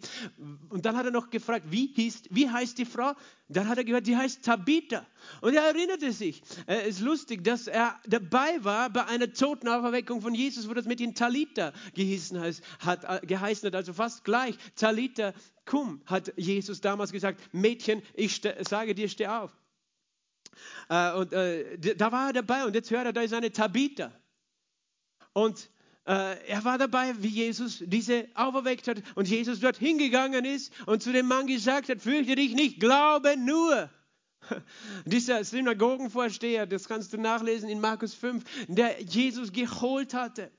Und dann hat er noch gefragt, wie hieß, wie heißt die Frau? Dann hat er gehört, die heißt Tabitha. Und er erinnerte sich. Es ist lustig, dass er dabei war bei einer Totenauferweckung von Jesus, wo das mit den Talita geheißen hat, äh, geheißen hat, also fast gleich. Talita, komm, hat Jesus damals gesagt, Mädchen, ich sage dir, steh auf. Äh, und äh, da war er dabei und jetzt hört er, da ist eine Tabitha. Und äh, er war dabei, wie Jesus diese auferweckt hat und Jesus dort hingegangen ist und zu dem Mann gesagt hat, fürchte dich nicht, glaube nur. Dieser Synagogenvorsteher, das kannst du nachlesen in Markus 5, der Jesus geholt hatte.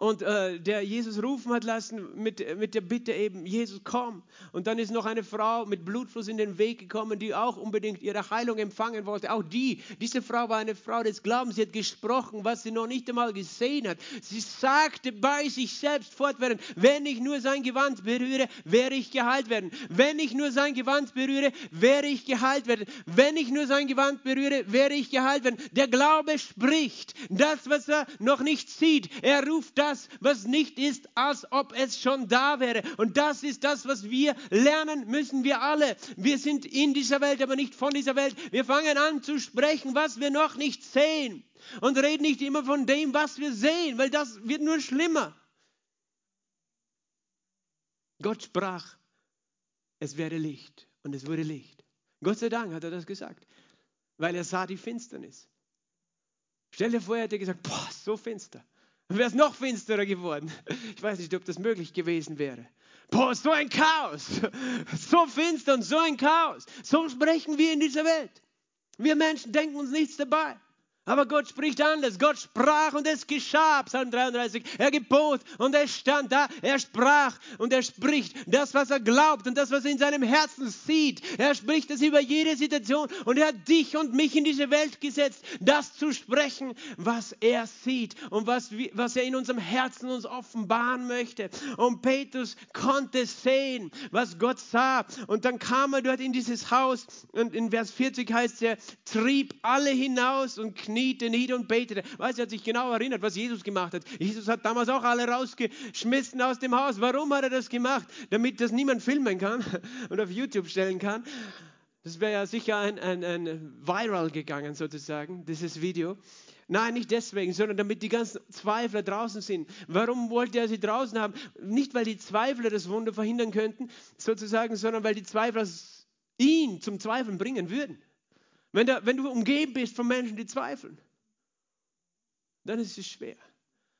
Und äh, der Jesus rufen hat lassen mit, mit der Bitte eben, Jesus komm. Und dann ist noch eine Frau mit Blutfluss in den Weg gekommen, die auch unbedingt ihre Heilung empfangen wollte. Auch die, diese Frau war eine Frau des Glaubens, sie hat gesprochen, was sie noch nicht einmal gesehen hat. Sie sagte bei sich selbst fortwährend, wenn ich nur sein Gewand berühre, werde ich geheilt werden. Wenn ich nur sein Gewand berühre, werde ich geheilt werden. Wenn ich nur sein Gewand berühre, werde ich geheilt werden. Der Glaube spricht das, was er noch nicht sieht. Er ruft das, was nicht ist, als ob es schon da wäre. Und das ist das, was wir lernen müssen, wir alle. Wir sind in dieser Welt, aber nicht von dieser Welt. Wir fangen an zu sprechen, was wir noch nicht sehen. Und reden nicht immer von dem, was wir sehen, weil das wird nur schlimmer. Gott sprach, es werde Licht und es wurde Licht. Gott sei Dank hat er das gesagt, weil er sah die Finsternis. Stell dir vor, er hätte gesagt, boah, so finster. Dann wäre es noch finsterer geworden. Ich weiß nicht, ob das möglich gewesen wäre. Boah, so ein Chaos. So finster und so ein Chaos. So sprechen wir in dieser Welt. Wir Menschen denken uns nichts dabei. Aber Gott spricht anders. Gott sprach und es geschah. Psalm 33. Er gebot und er stand da. Er sprach und er spricht das, was er glaubt und das, was er in seinem Herzen sieht. Er spricht das über jede Situation und er hat dich und mich in diese Welt gesetzt, das zu sprechen, was er sieht und was, was er in unserem Herzen uns offenbaren möchte. Und Petrus konnte sehen, was Gott sah. Und dann kam er dort in dieses Haus und in Vers 40 heißt er, trieb alle hinaus und kniete nieder und betete. Weißt du, er hat sich genau erinnert, was Jesus gemacht hat. Jesus hat damals auch alle rausgeschmissen aus dem Haus. Warum hat er das gemacht? Damit das niemand filmen kann und auf YouTube stellen kann. Das wäre ja sicher ein, ein, ein viral gegangen, sozusagen, dieses Video. Nein, nicht deswegen, sondern damit die ganzen Zweifler draußen sind. Warum wollte er sie draußen haben? Nicht, weil die Zweifler das Wunder verhindern könnten, sozusagen, sondern weil die Zweifler ihn zum Zweifeln bringen würden. Wenn, da, wenn du umgeben bist von Menschen, die zweifeln, dann ist es schwer.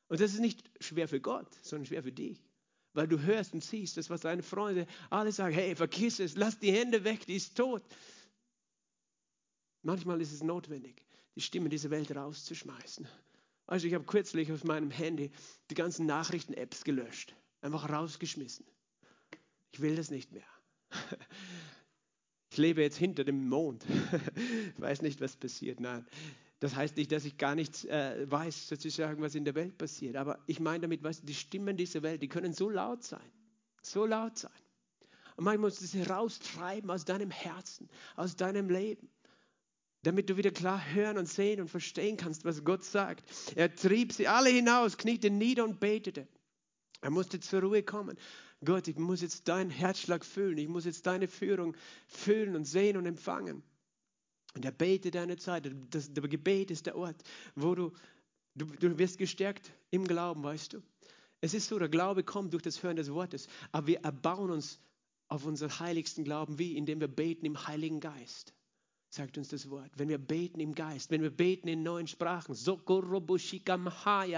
Und das ist nicht schwer für Gott, sondern schwer für dich. Weil du hörst und siehst, das, was deine Freunde alle sagen, hey, vergiss es, lass die Hände weg, die ist tot. Manchmal ist es notwendig, die Stimme dieser Welt rauszuschmeißen. Also ich habe kürzlich auf meinem Handy die ganzen Nachrichten-Apps gelöscht, einfach rausgeschmissen. Ich will das nicht mehr. Ich lebe jetzt hinter dem Mond. ich weiß nicht, was passiert. Nein, das heißt nicht, dass ich gar nichts äh, weiß, sozusagen, was in der Welt passiert. Aber ich meine damit, weißt die Stimmen dieser Welt, die können so laut sein. So laut sein. Und manchmal musst du sie raustreiben aus deinem Herzen, aus deinem Leben damit du wieder klar hören und sehen und verstehen kannst, was Gott sagt. Er trieb sie alle hinaus, kniete nieder und betete. Er musste zur Ruhe kommen. Gott, ich muss jetzt deinen Herzschlag fühlen, ich muss jetzt deine Führung fühlen und sehen und empfangen. Und er betet deine Zeit. Das, der Gebet ist der Ort, wo du, du, du wirst gestärkt im Glauben, weißt du. Es ist so, der Glaube kommt durch das Hören des Wortes, aber wir erbauen uns auf unseren heiligsten Glauben, wie indem wir beten im Heiligen Geist sagt uns das Wort. Wenn wir beten im Geist, wenn wir beten in neuen Sprachen, Sokorobushika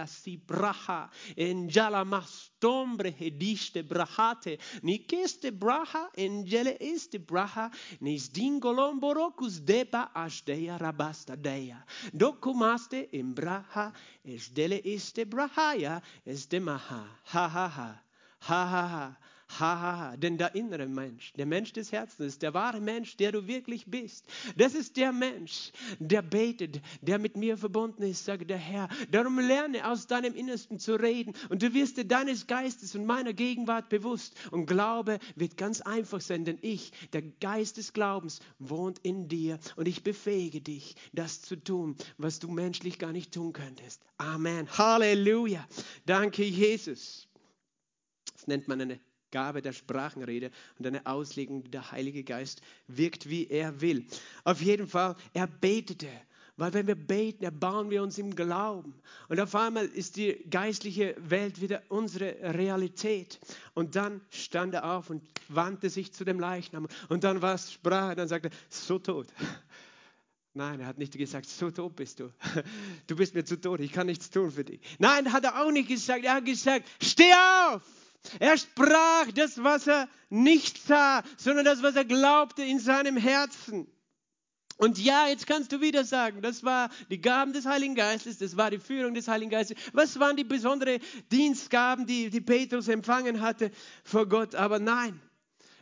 si braha, enjala mastombre hediste brahate, nikeste braha, enjele este braha, nis dingolomborokus deba ashdeya rabasta deya. Dokumaste in braha, esdele este brahaya, este maha, ha ha ha, ha ha ha. Ha, ha, ha. Denn der innere Mensch, der Mensch des Herzens, der wahre Mensch, der du wirklich bist, das ist der Mensch, der betet, der mit mir verbunden ist, sagt der Herr. Darum lerne aus deinem Innersten zu reden und du wirst dir deines Geistes und meiner Gegenwart bewusst. Und Glaube wird ganz einfach sein, denn ich, der Geist des Glaubens, wohnt in dir und ich befähige dich, das zu tun, was du menschlich gar nicht tun könntest. Amen. Halleluja. Danke, Jesus. Das nennt man eine Gabe der Sprachenrede und eine Auslegung, die der Heilige Geist wirkt, wie er will. Auf jeden Fall, er betete. Weil wenn wir beten, erbauen wir uns im Glauben. Und auf einmal ist die geistliche Welt wieder unsere Realität. Und dann stand er auf und wandte sich zu dem Leichnam. Und dann was sprach er, dann sagte er, so tot. Nein, er hat nicht gesagt, so tot bist du. Du bist mir zu tot, ich kann nichts tun für dich. Nein, hat er auch nicht gesagt. Er hat gesagt, steh auf! Er sprach das, was er nicht sah, sondern das, was er glaubte in seinem Herzen. Und ja, jetzt kannst du wieder sagen, das war die Gaben des Heiligen Geistes, das war die Führung des Heiligen Geistes. Was waren die besonderen Dienstgaben, die, die Petrus empfangen hatte vor Gott? Aber nein,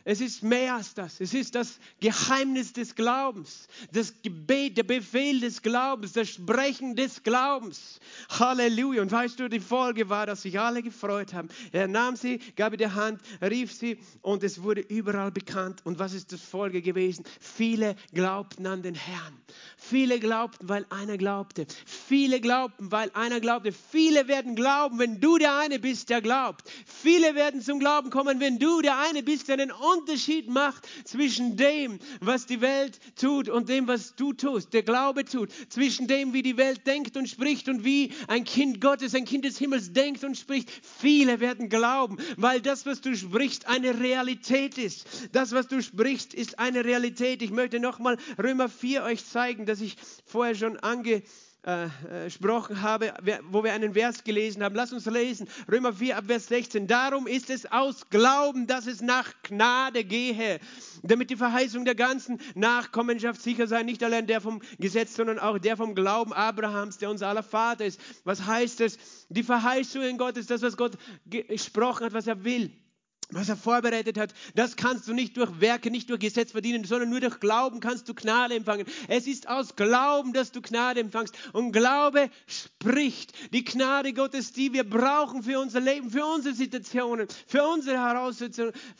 es ist mehr als das. Es ist das Geheimnis des Glaubens, das Gebet, der Befehl des Glaubens, das Sprechen des Glaubens. Halleluja. Und weißt du, die Folge war, dass sich alle gefreut haben. Er nahm sie, gab ihr die Hand, rief sie und es wurde überall bekannt. Und was ist das Folge gewesen? Viele glaubten an den Herrn. Viele glaubten, weil einer glaubte. Viele glaubten, weil einer glaubte. Viele werden glauben, wenn du der eine bist, der glaubt. Viele werden zum Glauben kommen, wenn du der eine bist, der den Unterschied macht zwischen dem, was die Welt tut und dem, was du tust, der Glaube tut, zwischen dem, wie die Welt denkt und spricht und wie ein Kind Gottes, ein Kind des Himmels denkt und spricht. Viele werden glauben, weil das, was du sprichst, eine Realität ist. Das, was du sprichst, ist eine Realität. Ich möchte nochmal Römer 4 euch zeigen, dass ich vorher schon ange gesprochen habe, wo wir einen Vers gelesen haben. Lass uns lesen. Römer 4 ab Vers 16. Darum ist es aus Glauben, dass es nach Gnade gehe, damit die Verheißung der ganzen Nachkommenschaft sicher sei, nicht allein der vom Gesetz, sondern auch der vom Glauben Abrahams, der unser aller Vater ist. Was heißt es? Die Verheißungen Gottes, das, was Gott gesprochen hat, was er will was er vorbereitet hat, das kannst du nicht durch Werke, nicht durch Gesetz verdienen, sondern nur durch Glauben kannst du Gnade empfangen. Es ist aus Glauben, dass du Gnade empfangst. Und Glaube spricht die Gnade Gottes, die wir brauchen für unser Leben, für unsere Situationen, für unsere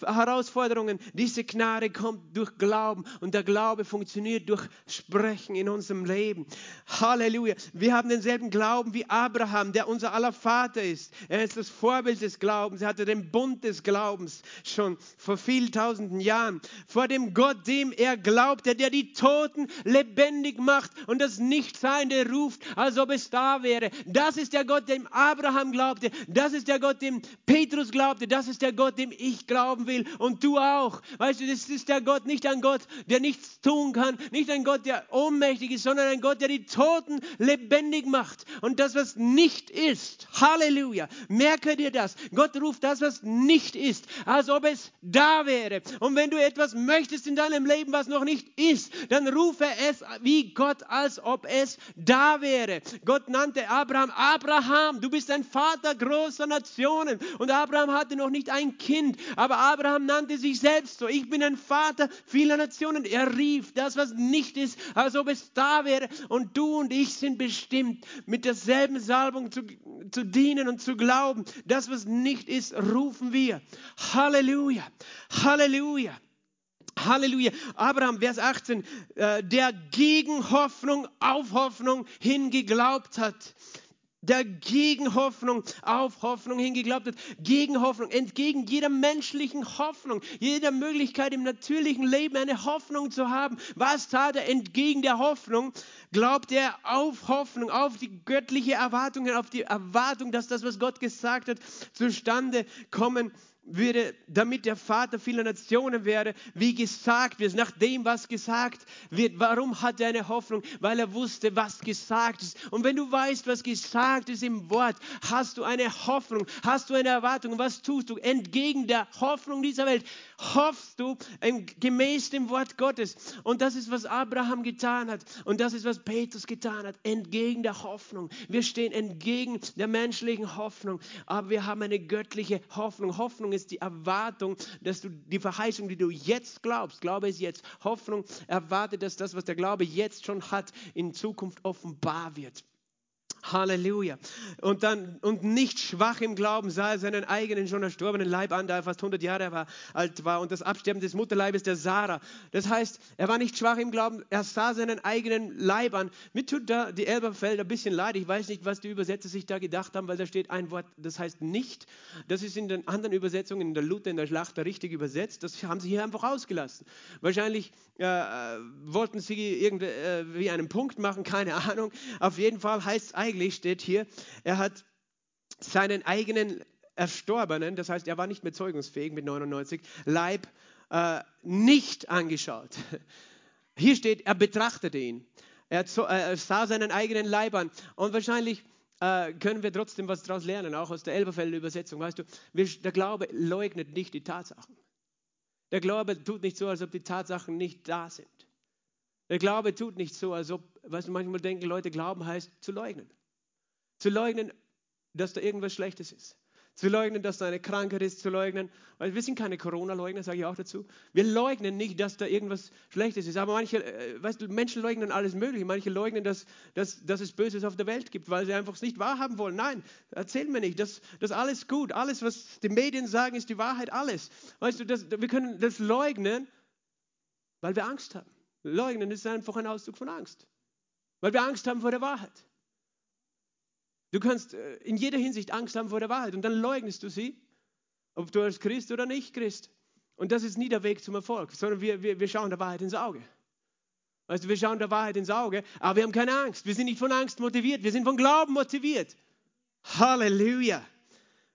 Herausforderungen. Diese Gnade kommt durch Glauben und der Glaube funktioniert durch Sprechen in unserem Leben. Halleluja. Wir haben denselben Glauben wie Abraham, der unser aller Vater ist. Er ist das Vorbild des Glaubens. Er hatte den Bund des Glaubens. Glaubens schon vor vielen tausenden Jahren. Vor dem Gott, dem er glaubte, der die Toten lebendig macht und das Nichtseinende ruft, als ob es da wäre. Das ist der Gott, dem Abraham glaubte. Das ist der Gott, dem Petrus glaubte. Das ist der Gott, dem ich glauben will. Und du auch. Weißt du, das ist der Gott, nicht ein Gott, der nichts tun kann, nicht ein Gott, der ohnmächtig ist, sondern ein Gott, der die Toten lebendig macht. Und das, was nicht ist, Halleluja, merke dir das. Gott ruft das, was nicht ist, als ob es da wäre. Und wenn du etwas möchtest in deinem Leben, was noch nicht ist, dann rufe es wie Gott, als ob es da wäre. Gott nannte Abraham, Abraham, du bist ein Vater großer Nationen. Und Abraham hatte noch nicht ein Kind, aber Abraham nannte sich selbst so. Ich bin ein Vater vieler Nationen. Er rief das, was nicht ist, als ob es da wäre. Und du und ich sind bestimmt, mit derselben Salbung zu, zu dienen und zu glauben. Das, was nicht ist, rufen wir. Halleluja, Halleluja. Halleluja. Abraham, Vers 18, äh, der gegen Hoffnung auf Hoffnung hingeglaubt hat. Der gegen Hoffnung auf Hoffnung hingeglaubt hat. Gegen Hoffnung, entgegen jeder menschlichen Hoffnung, jeder Möglichkeit im natürlichen Leben eine Hoffnung zu haben. Was tat er entgegen der Hoffnung? Glaubt er auf Hoffnung, auf die göttliche Erwartung, auf die Erwartung, dass das, was Gott gesagt hat, zustande kommen wird würde, damit der Vater vieler Nationen wäre, wie gesagt wird, nach dem, was gesagt wird. Warum hat er eine Hoffnung? Weil er wusste, was gesagt ist. Und wenn du weißt, was gesagt ist im Wort, hast du eine Hoffnung, hast du eine Erwartung. Was tust du? Entgegen der Hoffnung dieser Welt hoffst du gemäß dem Wort Gottes. Und das ist, was Abraham getan hat. Und das ist, was Petrus getan hat. Entgegen der Hoffnung. Wir stehen entgegen der menschlichen Hoffnung. Aber wir haben eine göttliche Hoffnung. Hoffnung ist die Erwartung, dass du die Verheißung, die du jetzt glaubst, glaube es jetzt. Hoffnung erwartet, dass das, was der Glaube jetzt schon hat, in Zukunft offenbar wird. Halleluja. Und dann, und nicht schwach im Glauben sah er seinen eigenen schon erstorbenen Leib an, da er fast 100 Jahre war, alt war und das Absterben des Mutterleibes der Sarah. Das heißt, er war nicht schwach im Glauben, er sah seinen eigenen Leib an. Mir tut da die Elberfelder ein bisschen leid. Ich weiß nicht, was die Übersetzer sich da gedacht haben, weil da steht ein Wort, das heißt nicht. Das ist in den anderen Übersetzungen, in der Luther, in der Schlachter richtig übersetzt. Das haben sie hier einfach ausgelassen. Wahrscheinlich äh, wollten sie irgendwie äh, einen Punkt machen, keine Ahnung. Auf jeden Fall heißt es eigentlich, eigentlich steht hier, er hat seinen eigenen Erstorbenen, das heißt, er war nicht mehr zeugungsfähig mit 99, Leib äh, nicht angeschaut. Hier steht, er betrachtete ihn. Er, er sah seinen eigenen Leib an. Und wahrscheinlich äh, können wir trotzdem was daraus lernen, auch aus der Elberfelder Übersetzung. Weißt du, der Glaube leugnet nicht die Tatsachen. Der Glaube tut nicht so, als ob die Tatsachen nicht da sind. Der Glaube tut nicht so, als ob, was du manchmal denken, Leute glauben heißt zu leugnen. Zu leugnen, dass da irgendwas Schlechtes ist. Zu leugnen, dass da eine Krankheit ist, zu leugnen, weil wir sind keine Corona-Leugner, sage ich auch dazu. Wir leugnen nicht, dass da irgendwas Schlechtes ist. Aber manche, äh, weißt du, Menschen leugnen alles Mögliche. Manche leugnen, dass, dass, dass es Böses auf der Welt gibt, weil sie einfach es nicht wahrhaben wollen. Nein, erzähl mir nicht. Das, das alles gut. Alles, was die Medien sagen, ist die Wahrheit. Alles. Weißt du, das, wir können das leugnen, weil wir Angst haben. Leugnen ist einfach ein Ausdruck von Angst. Weil wir Angst haben vor der Wahrheit. Du kannst äh, in jeder Hinsicht Angst haben vor der Wahrheit und dann leugnest du sie, ob du als Christ oder nicht Christ. Und das ist nie der Weg zum Erfolg, sondern wir, wir, wir schauen der Wahrheit ins Auge. Weißt du, wir schauen der Wahrheit ins Auge, aber wir haben keine Angst. Wir sind nicht von Angst motiviert, wir sind von Glauben motiviert. Halleluja.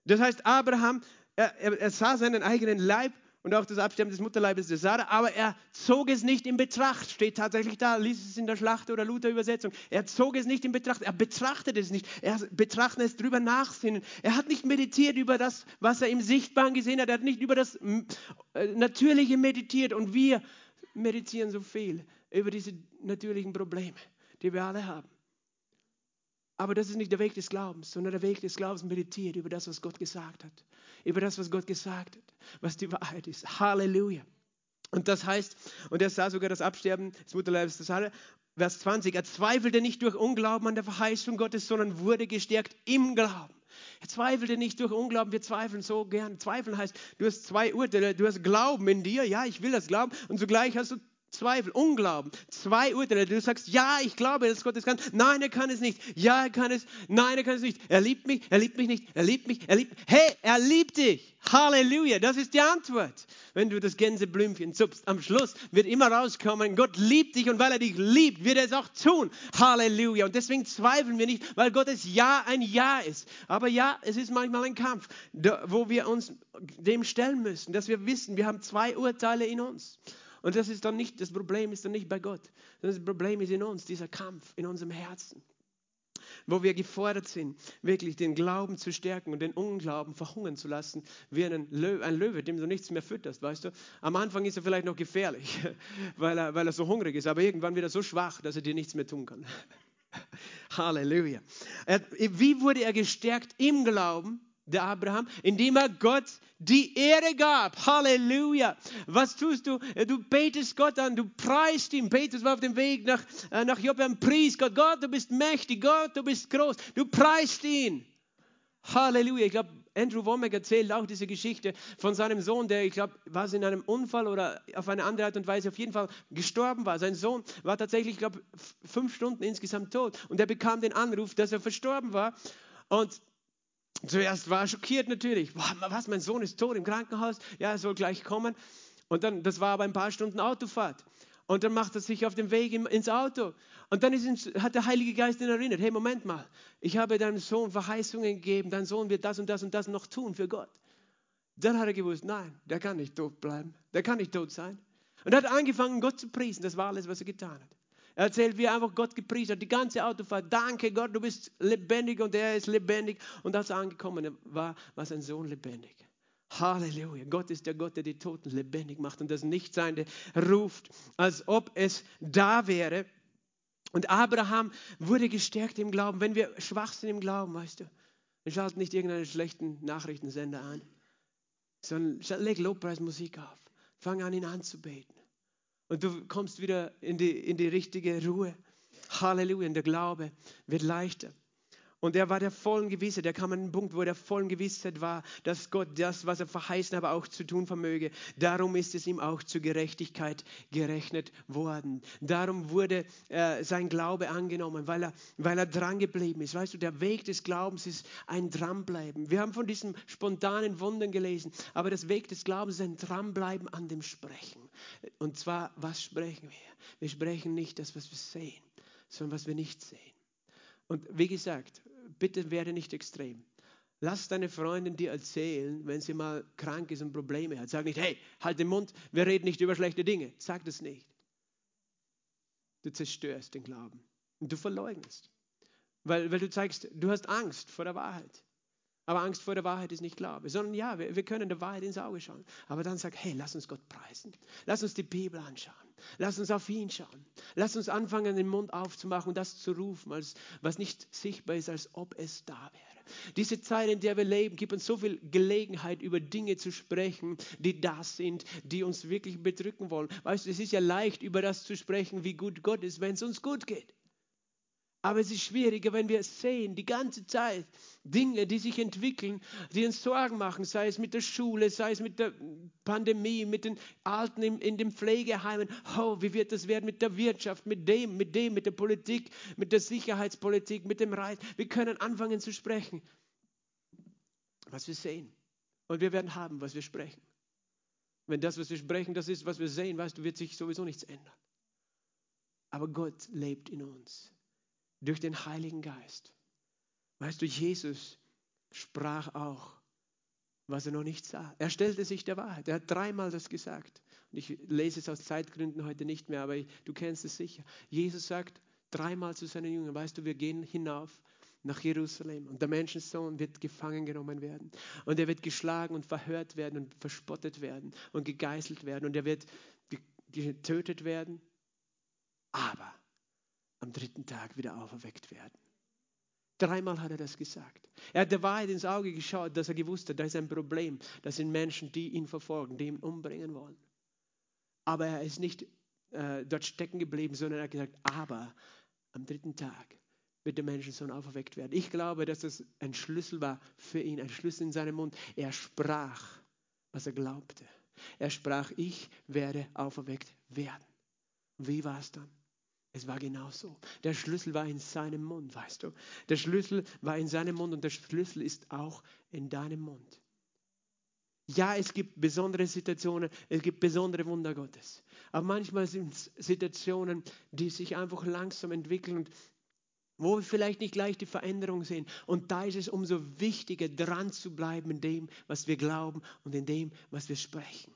Das heißt, Abraham, er, er, er sah seinen eigenen Leib und auch das Absterben des Mutterleibes der Sarah, aber er zog es nicht in Betracht, steht tatsächlich da, liest es in der Schlacht- oder Luther-Übersetzung. Er zog es nicht in Betracht, er betrachtet es nicht, er betrachtet es drüber nachsinnen. Er hat nicht meditiert über das, was er im Sichtbaren gesehen hat, er hat nicht über das äh, Natürliche meditiert und wir meditieren so viel über diese natürlichen Probleme, die wir alle haben. Aber das ist nicht der Weg des Glaubens, sondern der Weg des Glaubens meditiert über das, was Gott gesagt hat. Über das, was Gott gesagt hat, was die Wahrheit ist. Halleluja. Und das heißt, und er sah sogar das Absterben des Mutterleibes des Halle, Vers 20, er zweifelte nicht durch Unglauben an der Verheißung Gottes, sondern wurde gestärkt im Glauben. Er zweifelte nicht durch Unglauben, wir zweifeln so gern. Zweifeln heißt, du hast zwei Urteile, du hast Glauben in dir, ja, ich will das glauben, und zugleich hast du Zweifel, Unglauben, zwei Urteile. Du sagst, ja, ich glaube, dass Gott es kann. Nein, er kann es nicht. Ja, er kann es. Nein, er kann es nicht. Er liebt mich, er liebt mich nicht. Er liebt mich, er liebt mich. Hey, er liebt dich. Halleluja, das ist die Antwort. Wenn du das Gänseblümchen zupfst, am Schluss wird immer rauskommen, Gott liebt dich und weil er dich liebt, wird er es auch tun. Halleluja. Und deswegen zweifeln wir nicht, weil Gottes Ja ein Ja ist. Aber ja, es ist manchmal ein Kampf, wo wir uns dem stellen müssen, dass wir wissen, wir haben zwei Urteile in uns. Und das ist dann nicht, das Problem ist dann nicht bei Gott, sondern das Problem ist in uns, dieser Kampf in unserem Herzen, wo wir gefordert sind, wirklich den Glauben zu stärken und den Unglauben verhungern zu lassen, wie ein Löwe, ein Löwe, dem du nichts mehr fütterst, weißt du. Am Anfang ist er vielleicht noch gefährlich, weil er, weil er so hungrig ist, aber irgendwann wird er so schwach, dass er dir nichts mehr tun kann. Halleluja. Wie wurde er gestärkt im Glauben? Der Abraham, indem er Gott die Ehre gab. Halleluja. Was tust du? Du betest Gott an, du preist ihn. Petrus war auf dem Weg nach, äh, nach Joppe und pries Gott. Gott, du bist mächtig. Gott, du bist groß. Du preist ihn. Halleluja. Ich glaube, Andrew Womack erzählt auch diese Geschichte von seinem Sohn, der, ich glaube, war es in einem Unfall oder auf eine andere Art und Weise auf jeden Fall gestorben war. Sein Sohn war tatsächlich, ich glaube, fünf Stunden insgesamt tot. Und er bekam den Anruf, dass er verstorben war. Und Zuerst war er schockiert natürlich. Was, mein Sohn ist tot im Krankenhaus? Ja, er soll gleich kommen. Und dann, das war aber ein paar Stunden Autofahrt. Und dann macht er sich auf den Weg ins Auto. Und dann ins, hat der Heilige Geist ihn erinnert, hey, Moment mal, ich habe deinem Sohn Verheißungen gegeben, dein Sohn wird das und das und das noch tun für Gott. Dann hat er gewusst, nein, der kann nicht tot bleiben, der kann nicht tot sein. Und er hat angefangen, Gott zu priesen, das war alles, was er getan hat. Er erzählt, wie er einfach Gott gepriesen hat, die ganze Autofahrt. Danke Gott, du bist lebendig und er ist lebendig. Und als er angekommen war, war sein Sohn lebendig. Halleluja. Gott ist der Gott, der die Toten lebendig macht und das Nichtseinde ruft, als ob es da wäre. Und Abraham wurde gestärkt im Glauben. Wenn wir schwach sind im Glauben, weißt du, dann schalt nicht irgendeinen schlechten Nachrichtensender an, sondern leg Lobpreismusik auf. Fang an, ihn anzubeten. Und du kommst wieder in die, in die richtige Ruhe. Halleluja, der Glaube wird leichter. Und er war der vollen Gewissheit, er kam an den Punkt, wo er der vollen Gewissheit war, dass Gott das, was er verheißen habe, auch zu tun vermöge. Darum ist es ihm auch zur Gerechtigkeit gerechnet worden. Darum wurde äh, sein Glaube angenommen, weil er, weil er dran geblieben ist. Weißt du, der Weg des Glaubens ist ein Dranbleiben. Wir haben von diesem spontanen Wundern gelesen, aber das Weg des Glaubens ist ein Dranbleiben an dem Sprechen. Und zwar, was sprechen wir? Wir sprechen nicht das, was wir sehen, sondern was wir nicht sehen. Und wie gesagt, bitte werde nicht extrem. Lass deine Freundin dir erzählen, wenn sie mal krank ist und Probleme hat. Sag nicht, hey, halt den Mund, wir reden nicht über schlechte Dinge. Sag das nicht. Du zerstörst den Glauben und du verleugnest. Weil, weil du zeigst, du hast Angst vor der Wahrheit. Aber Angst vor der Wahrheit ist nicht Glaube, sondern ja, wir, wir können der Wahrheit ins Auge schauen. Aber dann sagt, hey, lass uns Gott preisen. Lass uns die Bibel anschauen. Lass uns auf ihn schauen. Lass uns anfangen, den Mund aufzumachen und das zu rufen, als, was nicht sichtbar ist, als ob es da wäre. Diese Zeit, in der wir leben, gibt uns so viel Gelegenheit, über Dinge zu sprechen, die da sind, die uns wirklich bedrücken wollen. Weißt du, es ist ja leicht, über das zu sprechen, wie gut Gott ist, wenn es uns gut geht. Aber es ist schwieriger, wenn wir sehen, die ganze Zeit Dinge, die sich entwickeln, die uns Sorgen machen, sei es mit der Schule, sei es mit der Pandemie, mit den Alten in, in den Pflegeheimen. Oh, wie wird das werden mit der Wirtschaft, mit dem, mit dem, mit der Politik, mit der Sicherheitspolitik, mit dem Reich. Wir können anfangen zu sprechen, was wir sehen. Und wir werden haben, was wir sprechen. Wenn das, was wir sprechen, das ist, was wir sehen, weißt du, wird sich sowieso nichts ändern. Aber Gott lebt in uns durch den Heiligen Geist. Weißt du, Jesus sprach auch, was er noch nicht sah. Er stellte sich der Wahrheit. Er hat dreimal das gesagt. Und ich lese es aus Zeitgründen heute nicht mehr, aber du kennst es sicher. Jesus sagt dreimal zu seinen Jüngern, weißt du, wir gehen hinauf nach Jerusalem und der Menschensohn wird gefangen genommen werden und er wird geschlagen und verhört werden und verspottet werden und gegeißelt werden und er wird getötet werden. Aber am dritten Tag wieder auferweckt werden. Dreimal hat er das gesagt. Er hat der Wahrheit ins Auge geschaut, dass er gewusst hat, da ist ein Problem. Das sind Menschen, die ihn verfolgen, die ihn umbringen wollen. Aber er ist nicht äh, dort stecken geblieben, sondern er hat gesagt, aber am dritten Tag wird der Menschensohn auferweckt werden. Ich glaube, dass das ein Schlüssel war für ihn, ein Schlüssel in seinem Mund. Er sprach, was er glaubte. Er sprach, ich werde auferweckt werden. Wie war es dann? Es war genau so. Der Schlüssel war in seinem Mund, weißt du. Der Schlüssel war in seinem Mund und der Schlüssel ist auch in deinem Mund. Ja, es gibt besondere Situationen, es gibt besondere Wunder Gottes. Aber manchmal sind es Situationen, die sich einfach langsam entwickeln und wo wir vielleicht nicht gleich die Veränderung sehen. Und da ist es umso wichtiger, dran zu bleiben in dem, was wir glauben und in dem, was wir sprechen.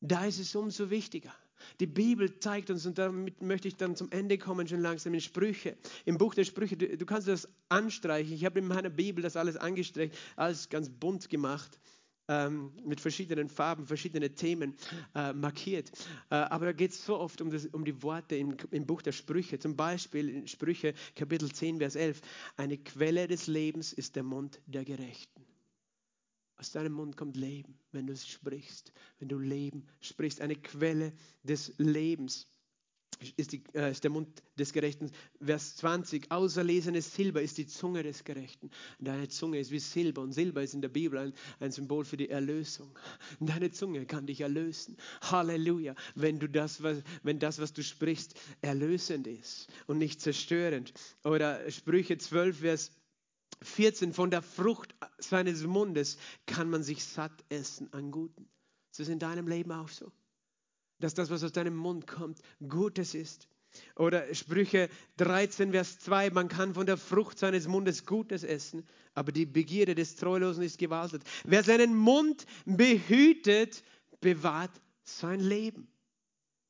Da ist es umso wichtiger. Die Bibel zeigt uns, und damit möchte ich dann zum Ende kommen, schon langsam in Sprüche. Im Buch der Sprüche, du, du kannst das anstreichen. Ich habe in meiner Bibel das alles angestreicht, alles ganz bunt gemacht. Ähm, mit verschiedenen Farben, verschiedene Themen äh, markiert. Äh, aber da geht es so oft um, das, um die Worte im, im, Buch der Sprüche. Zum Beispiel in Sprüche Kapitel 10, Vers 11. Eine Quelle des Lebens ist der Mund der Gerechten. Aus deinem Mund kommt Leben, wenn du es sprichst, wenn du Leben sprichst. Eine Quelle des Lebens ist, die, äh, ist, der Mund des Gerechten. Vers 20, auserlesenes Silber ist die Zunge des Gerechten. Deine Zunge ist wie Silber und Silber ist in der Bibel ein, ein Symbol für die Erlösung. Deine Zunge kann dich erlösen. Halleluja. Wenn, du das, was, wenn das, was du sprichst, erlösend ist und nicht zerstörend. Oder Sprüche 12, Vers 14, von der Frucht seines Mundes kann man sich satt essen an Guten. Ist das in deinem Leben auch so? Dass das, was aus deinem Mund kommt, Gutes ist. Oder Sprüche 13, Vers 2, man kann von der Frucht seines Mundes Gutes essen, aber die Begierde des Treulosen ist gewaltet. Wer seinen Mund behütet, bewahrt sein Leben.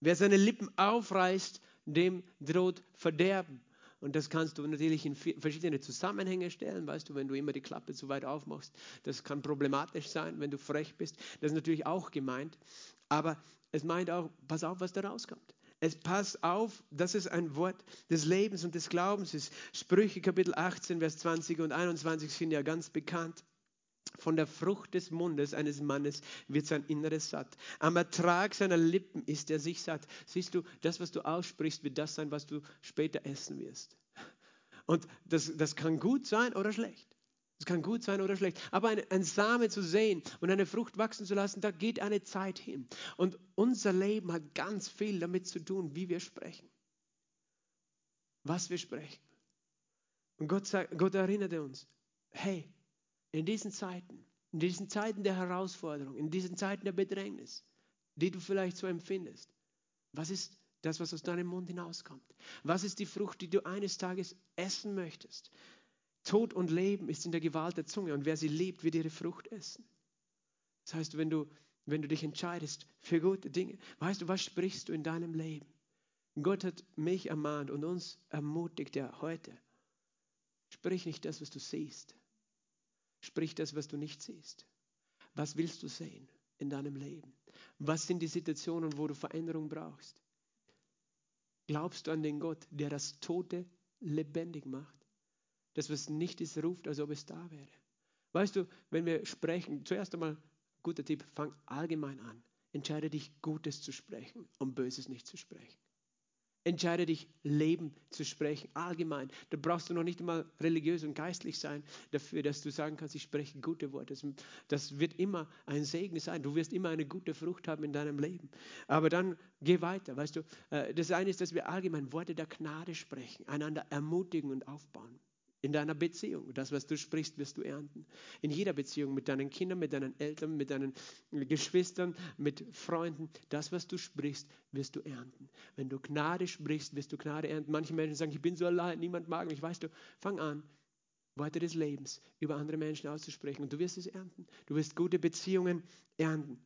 Wer seine Lippen aufreißt, dem droht Verderben. Und das kannst du natürlich in verschiedene Zusammenhänge stellen, weißt du, wenn du immer die Klappe zu weit aufmachst. Das kann problematisch sein, wenn du frech bist. Das ist natürlich auch gemeint. Aber es meint auch, pass auf, was da rauskommt. Es passt auf, dass es ein Wort des Lebens und des Glaubens ist. Sprüche Kapitel 18, Vers 20 und 21 sind ja ganz bekannt. Von der Frucht des Mundes eines Mannes wird sein Inneres satt. Am Ertrag seiner Lippen ist er sich satt. Siehst du, das, was du aussprichst, wird das sein, was du später essen wirst. Und das, das kann gut sein oder schlecht. Es kann gut sein oder schlecht. Aber ein, ein Same zu sehen und eine Frucht wachsen zu lassen, da geht eine Zeit hin. Und unser Leben hat ganz viel damit zu tun, wie wir sprechen. Was wir sprechen. Und Gott, sagt, Gott erinnerte uns, hey, in diesen Zeiten, in diesen Zeiten der Herausforderung, in diesen Zeiten der Bedrängnis, die du vielleicht so empfindest, was ist das, was aus deinem Mund hinauskommt? Was ist die Frucht, die du eines Tages essen möchtest? Tod und Leben ist in der Gewalt der Zunge und wer sie liebt, wird ihre Frucht essen. Das heißt, wenn du, wenn du dich entscheidest für gute Dinge, weißt du, was sprichst du in deinem Leben? Gott hat mich ermahnt und uns ermutigt ja heute. Sprich nicht das, was du siehst, Sprich das, was du nicht siehst. Was willst du sehen in deinem Leben? Was sind die Situationen, wo du Veränderung brauchst? Glaubst du an den Gott, der das Tote lebendig macht? Das, was nicht ist, ruft, als ob es da wäre. Weißt du, wenn wir sprechen, zuerst einmal, guter Tipp, fang allgemein an. Entscheide dich, Gutes zu sprechen und Böses nicht zu sprechen. Entscheide dich, Leben zu sprechen, allgemein. Da brauchst du noch nicht einmal religiös und geistlich sein dafür, dass du sagen kannst, ich spreche gute Worte. Das, das wird immer ein Segen sein. Du wirst immer eine gute Frucht haben in deinem Leben. Aber dann geh weiter. Weißt du, äh, das eine ist, dass wir allgemein Worte der Gnade sprechen, einander ermutigen und aufbauen. In deiner Beziehung. Das, was du sprichst, wirst du ernten. In jeder Beziehung mit deinen Kindern, mit deinen Eltern, mit deinen Geschwistern, mit Freunden. Das, was du sprichst, wirst du ernten. Wenn du Gnade sprichst, wirst du Gnade ernten. Manche Menschen sagen, ich bin so allein, niemand mag mich. Weißt du, fang an, Worte des Lebens über andere Menschen auszusprechen und du wirst es ernten. Du wirst gute Beziehungen ernten.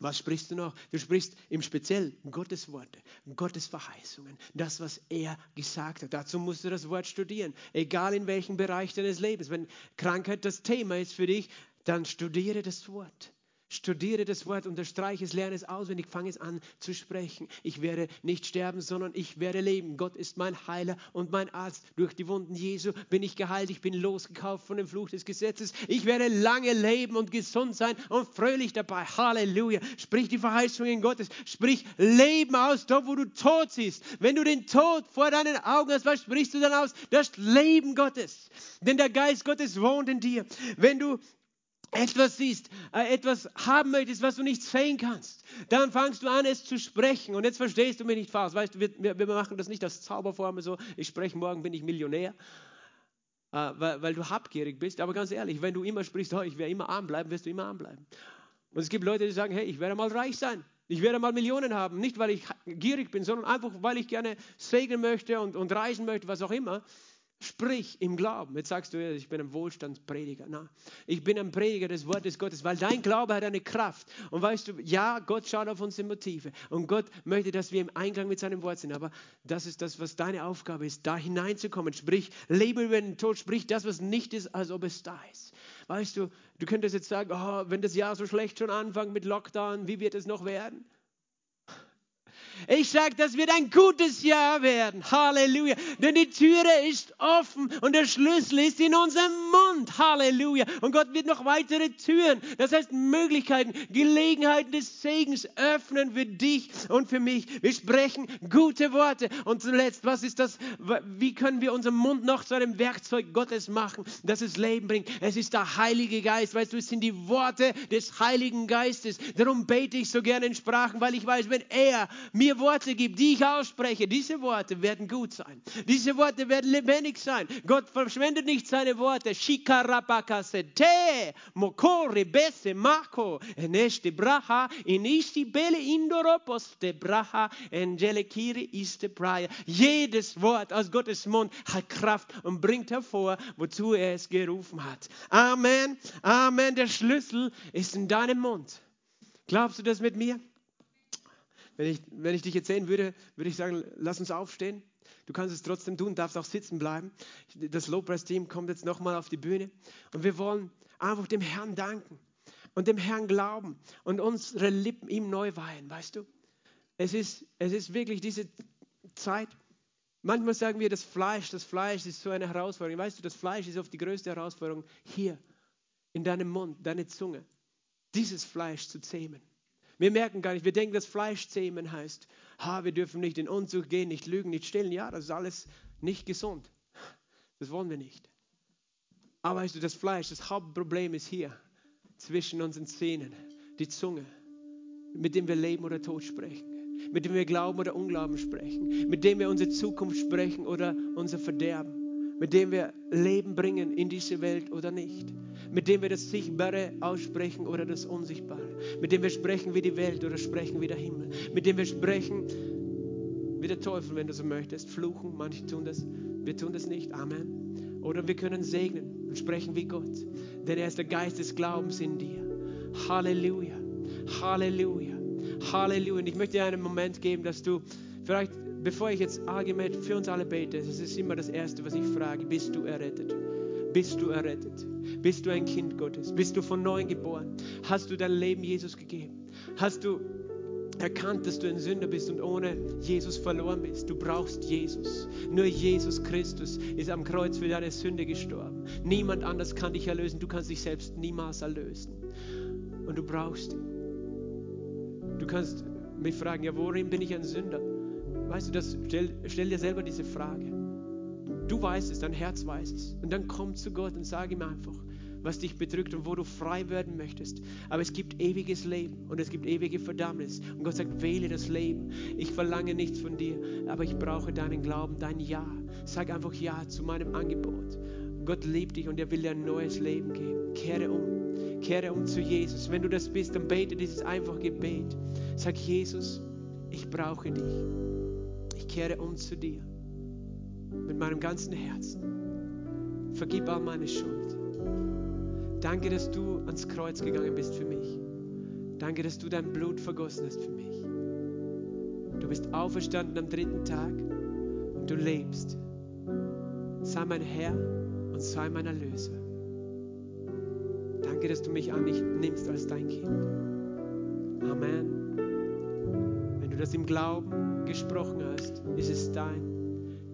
Was sprichst du noch? Du sprichst im Speziellen Gottes Worte, Gottes Verheißungen, das, was er gesagt hat. Dazu musst du das Wort studieren, egal in welchem Bereich deines Lebens. Wenn Krankheit das Thema ist für dich, dann studiere das Wort. Studiere das Wort, unterstreiche es, lerne es auswendig, fange es an zu sprechen. Ich werde nicht sterben, sondern ich werde leben. Gott ist mein Heiler und mein Arzt. Durch die Wunden Jesu bin ich geheilt. Ich bin losgekauft von dem Fluch des Gesetzes. Ich werde lange leben und gesund sein und fröhlich dabei. Halleluja. Sprich die Verheißungen Gottes. Sprich Leben aus, dort wo du tot siehst. Wenn du den Tod vor deinen Augen hast, was sprichst du dann aus? Das Leben Gottes. Denn der Geist Gottes wohnt in dir. Wenn du etwas siehst, äh, etwas haben möchtest, was du nicht sehen kannst, dann fangst du an, es zu sprechen. Und jetzt verstehst du mich nicht falsch. Weißt du, wir, wir machen das nicht als Zauberformel so, ich spreche morgen, bin ich Millionär, äh, weil, weil, du habgierig bist. Aber ganz ehrlich, wenn du immer sprichst, oh, ich werde immer arm bleiben, wirst du immer arm bleiben. Und es gibt Leute, die sagen, hey, ich werde mal reich sein. Ich werde mal Millionen haben. Nicht, weil ich gierig bin, sondern einfach, weil ich gerne segnen möchte und, und reisen möchte, was auch immer. Sprich im Glauben. Jetzt sagst du, ich bin ein Wohlstandsprediger. Na, ich bin ein Prediger des Wortes Gottes, weil dein Glaube hat eine Kraft. Und weißt du, ja, Gott schaut auf unsere Motive. Und Gott möchte, dass wir im Einklang mit seinem Wort sind. Aber das ist das, was deine Aufgabe ist, da hineinzukommen. Sprich, lebe über den Tod. Sprich das, was nicht ist, als ob es da ist. Weißt du, du könntest jetzt sagen, oh, wenn das Jahr so schlecht schon anfängt mit Lockdown, wie wird es noch werden? Ich sage, das wird ein gutes Jahr werden. Halleluja. Denn die Türe ist offen und der Schlüssel ist in unserem Mund. Halleluja. Und Gott wird noch weitere Türen, das heißt Möglichkeiten, Gelegenheiten des Segens öffnen für dich und für mich. Wir sprechen gute Worte. Und zuletzt, was ist das? Wie können wir unseren Mund noch zu einem Werkzeug Gottes machen, das es Leben bringt? Es ist der Heilige Geist. Weißt du, es sind die Worte des Heiligen Geistes. Darum bete ich so gerne in Sprachen, weil ich weiß, wenn er mir mir Worte gibt, die ich ausspreche, diese Worte werden gut sein. Diese Worte werden lebendig sein. Gott verschwendet nicht seine Worte. Mokore bese mako, eneste braha, inisti bele indoropos de braha, engelekiri iste praia. Jedes Wort aus Gottes Mund hat Kraft und bringt hervor, wozu er es gerufen hat. Amen. Amen. Der Schlüssel ist in deinem Mund. Glaubst du das mit mir? Wenn ich, wenn ich dich jetzt sehen würde, würde ich sagen, lass uns aufstehen. Du kannst es trotzdem tun, darfst auch sitzen bleiben. Das Lowpress-Team kommt jetzt nochmal auf die Bühne. Und wir wollen einfach dem Herrn danken und dem Herrn glauben und unsere Lippen ihm neu weihen, weißt du? Es ist, es ist wirklich diese Zeit. Manchmal sagen wir, das Fleisch, das Fleisch ist so eine Herausforderung. Weißt du, das Fleisch ist oft die größte Herausforderung hier in deinem Mund, deine Zunge, dieses Fleisch zu zähmen. Wir merken gar nicht, wir denken, dass Fleisch zähmen heißt, ha, wir dürfen nicht in Unzucht gehen, nicht lügen, nicht stillen. Ja, das ist alles nicht gesund. Das wollen wir nicht. Aber weißt du, das Fleisch, das Hauptproblem ist hier, zwischen unseren Zähnen, die Zunge, mit dem wir Leben oder Tod sprechen, mit dem wir Glauben oder Unglauben sprechen, mit dem wir unsere Zukunft sprechen oder unser Verderben mit dem wir Leben bringen in diese Welt oder nicht, mit dem wir das Sichtbare aussprechen oder das Unsichtbare, mit dem wir sprechen wie die Welt oder sprechen wie der Himmel, mit dem wir sprechen wie der Teufel, wenn du so möchtest, fluchen, manche tun das, wir tun das nicht, Amen. Oder wir können segnen und sprechen wie Gott, denn er ist der Geist des Glaubens in dir. Halleluja, Halleluja, Halleluja. Und ich möchte dir einen Moment geben, dass du vielleicht bevor ich jetzt allgemein für uns alle bete, das ist immer das Erste, was ich frage, bist du errettet? Bist du errettet? Bist du ein Kind Gottes? Bist du von neuem geboren? Hast du dein Leben Jesus gegeben? Hast du erkannt, dass du ein Sünder bist und ohne Jesus verloren bist. Du brauchst Jesus. Nur Jesus Christus ist am Kreuz für deine Sünde gestorben. Niemand anders kann dich erlösen. Du kannst dich selbst niemals erlösen. Und du brauchst ihn. Du kannst mich fragen, ja, worin bin ich ein Sünder? Weißt du, das, stell, stell dir selber diese Frage. Du weißt es, dein Herz weiß es. Und dann komm zu Gott und sag ihm einfach, was dich bedrückt und wo du frei werden möchtest. Aber es gibt ewiges Leben und es gibt ewige Verdammnis. Und Gott sagt, wähle das Leben. Ich verlange nichts von dir, aber ich brauche deinen Glauben, dein Ja. Sag einfach Ja zu meinem Angebot. Gott liebt dich und er will dir ein neues Leben geben. Kehre um. Kehre um zu Jesus. Wenn du das bist, dann bete dieses einfache Gebet. Sag, Jesus, ich brauche dich. Kehre um zu dir. Mit meinem ganzen Herzen. Vergib all meine Schuld. Danke, dass du ans Kreuz gegangen bist für mich. Danke, dass du dein Blut vergossen hast für mich. Du bist auferstanden am dritten Tag und du lebst. Sei mein Herr und sei mein Erlöser. Danke, dass du mich annimmst als dein Kind. Amen. Wenn du das im Glauben gesprochen hast, ist es dein.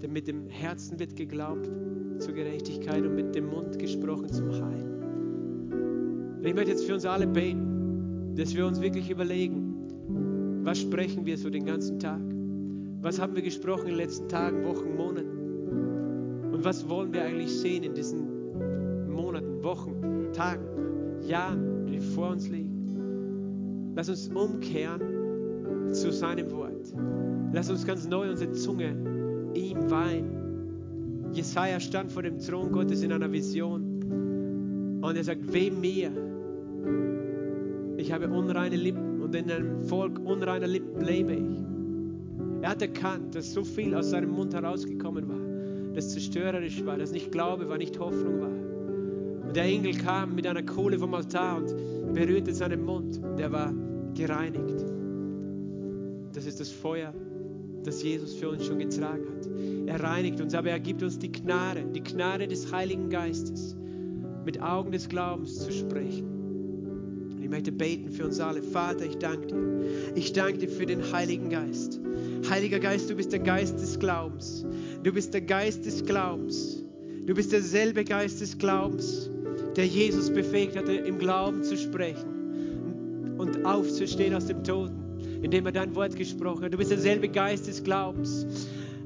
Denn mit dem Herzen wird geglaubt zur Gerechtigkeit und mit dem Mund gesprochen zum Heil. Ich möchte jetzt für uns alle beten, dass wir uns wirklich überlegen, was sprechen wir so den ganzen Tag? Was haben wir gesprochen in den letzten Tagen, Wochen, Monaten? Und was wollen wir eigentlich sehen in diesen Monaten, Wochen, Tagen, Jahren, die vor uns liegen? Lass uns umkehren zu seinem Wort. Lass uns ganz neu unsere Zunge ihm weihen. Jesaja stand vor dem Thron Gottes in einer Vision und er sagt: Weh mir, ich habe unreine Lippen und in einem Volk unreiner Lippen lebe ich. Er hat erkannt, dass so viel aus seinem Mund herausgekommen war, das zerstörerisch war, das nicht Glaube war, nicht Hoffnung war. Und der Engel kam mit einer Kohle vom Altar und berührte seinen Mund und er war gereinigt. Das ist das Feuer, das Jesus für uns schon getragen hat. Er reinigt uns, aber er gibt uns die Gnade, die Gnade des Heiligen Geistes, mit Augen des Glaubens zu sprechen. Ich möchte beten für uns alle. Vater, ich danke dir. Ich danke dir für den Heiligen Geist. Heiliger Geist, du bist der Geist des Glaubens. Du bist der Geist des Glaubens. Du bist derselbe Geist des Glaubens, der Jesus befähigt hatte, im Glauben zu sprechen und aufzustehen aus dem Toten, indem er dein Wort gesprochen hat. Du bist derselbe Geist des Glaubens,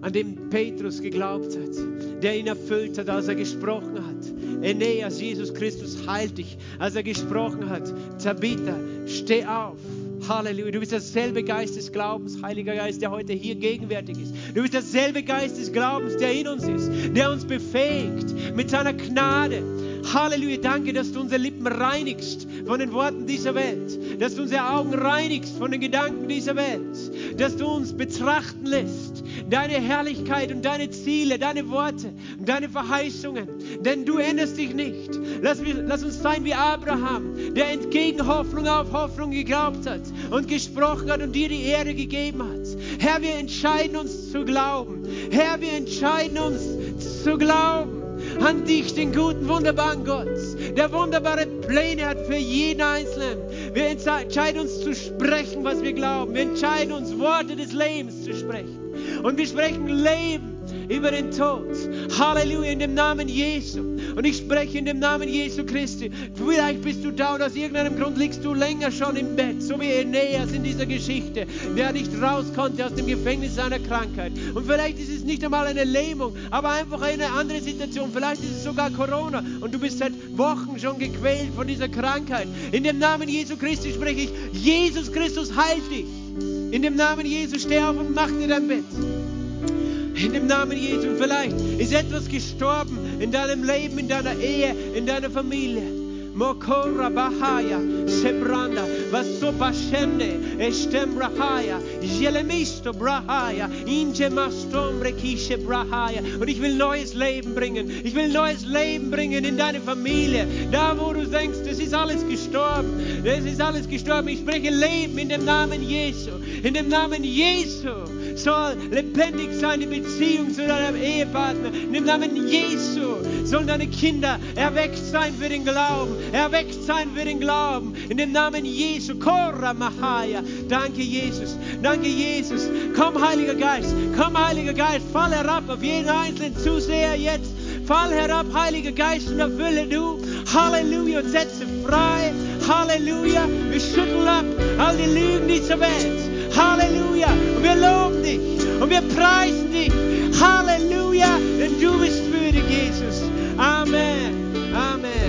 an dem Petrus geglaubt hat, der ihn erfüllt hat, als er gesprochen hat. Eneas, Jesus Christus heilt dich, als er gesprochen hat. Tabitha, steh auf. Halleluja. Du bist derselbe Geist des Glaubens, Heiliger Geist, der heute hier gegenwärtig ist. Du bist derselbe Geist des Glaubens, der in uns ist, der uns befähigt mit seiner Gnade. Halleluja. Danke, dass du unsere Lippen reinigst von den Worten dieser Welt, dass du unsere Augen reinigst von den Gedanken dieser Welt, dass du uns betrachten lässt, deine Herrlichkeit und deine Ziele, deine Worte und deine Verheißungen. Denn du änderst dich nicht. Lass, lass uns sein wie Abraham, der entgegen Hoffnung auf Hoffnung geglaubt hat und gesprochen hat und dir die Ehre gegeben hat. Herr, wir entscheiden uns zu glauben. Herr, wir entscheiden uns zu glauben an dich, den guten, wunderbaren Gott, der wunderbare Pläne hat für jeden Einzelnen. Wir entscheiden uns zu sprechen, was wir glauben. Wir entscheiden uns, Worte des Lebens zu sprechen. Und wir sprechen Leben über den Tod. Halleluja, in dem Namen Jesu. Und ich spreche in dem Namen Jesu Christi. Vielleicht bist du da und aus irgendeinem Grund liegst du länger schon im Bett, so wie Aeneas in dieser Geschichte, der nicht raus konnte aus dem Gefängnis seiner Krankheit. Und vielleicht ist es nicht einmal eine Lähmung, aber einfach eine andere Situation. Vielleicht ist es sogar Corona und du bist seit Wochen schon gequält von dieser Krankheit. In dem Namen Jesu Christi spreche ich, Jesus Christus heilt dich. In dem Namen Jesu steh auf und mach dir dein Bett. In dem Namen Jesu. Vielleicht ist etwas gestorben in deinem Leben, in deiner Ehe, in deiner Familie. Mokora Bahaya, Sebranda, Vaso Bashende, Estem Brahaya, Jelemisto Brahaya, Inje Mastombre Kishe Brahaya. Und ich will neues Leben bringen. Ich will neues Leben bringen in deine Familie. Da, wo du denkst, es ist alles gestorben. Es ist alles gestorben. Ich spreche Leben in dem Namen Jesu. In dem Namen Jesu soll lebendig sein die Beziehung zu deinem Ehepartner. Dem Namen Jesu sollen deine Kinder erweckt sein für den Glauben. Erweckt sein für den Glauben. In dem Namen Jesu. Korra Mahaya. Danke, Jesus. Danke, Jesus. Komm, Heiliger Geist. Komm, Heiliger Geist. Fall herab auf jeden einzelnen Zuseher jetzt. Fall herab, Heiliger Geist, und erfülle du. Halleluja. Und setze frei. Halleluja. Wir schütteln ab all die Lügen dieser Welt. Halleluja. Und wir loben dich und wir preisen dich. Halleluja, denn du bist würdig, Jesus. Amen. Amen.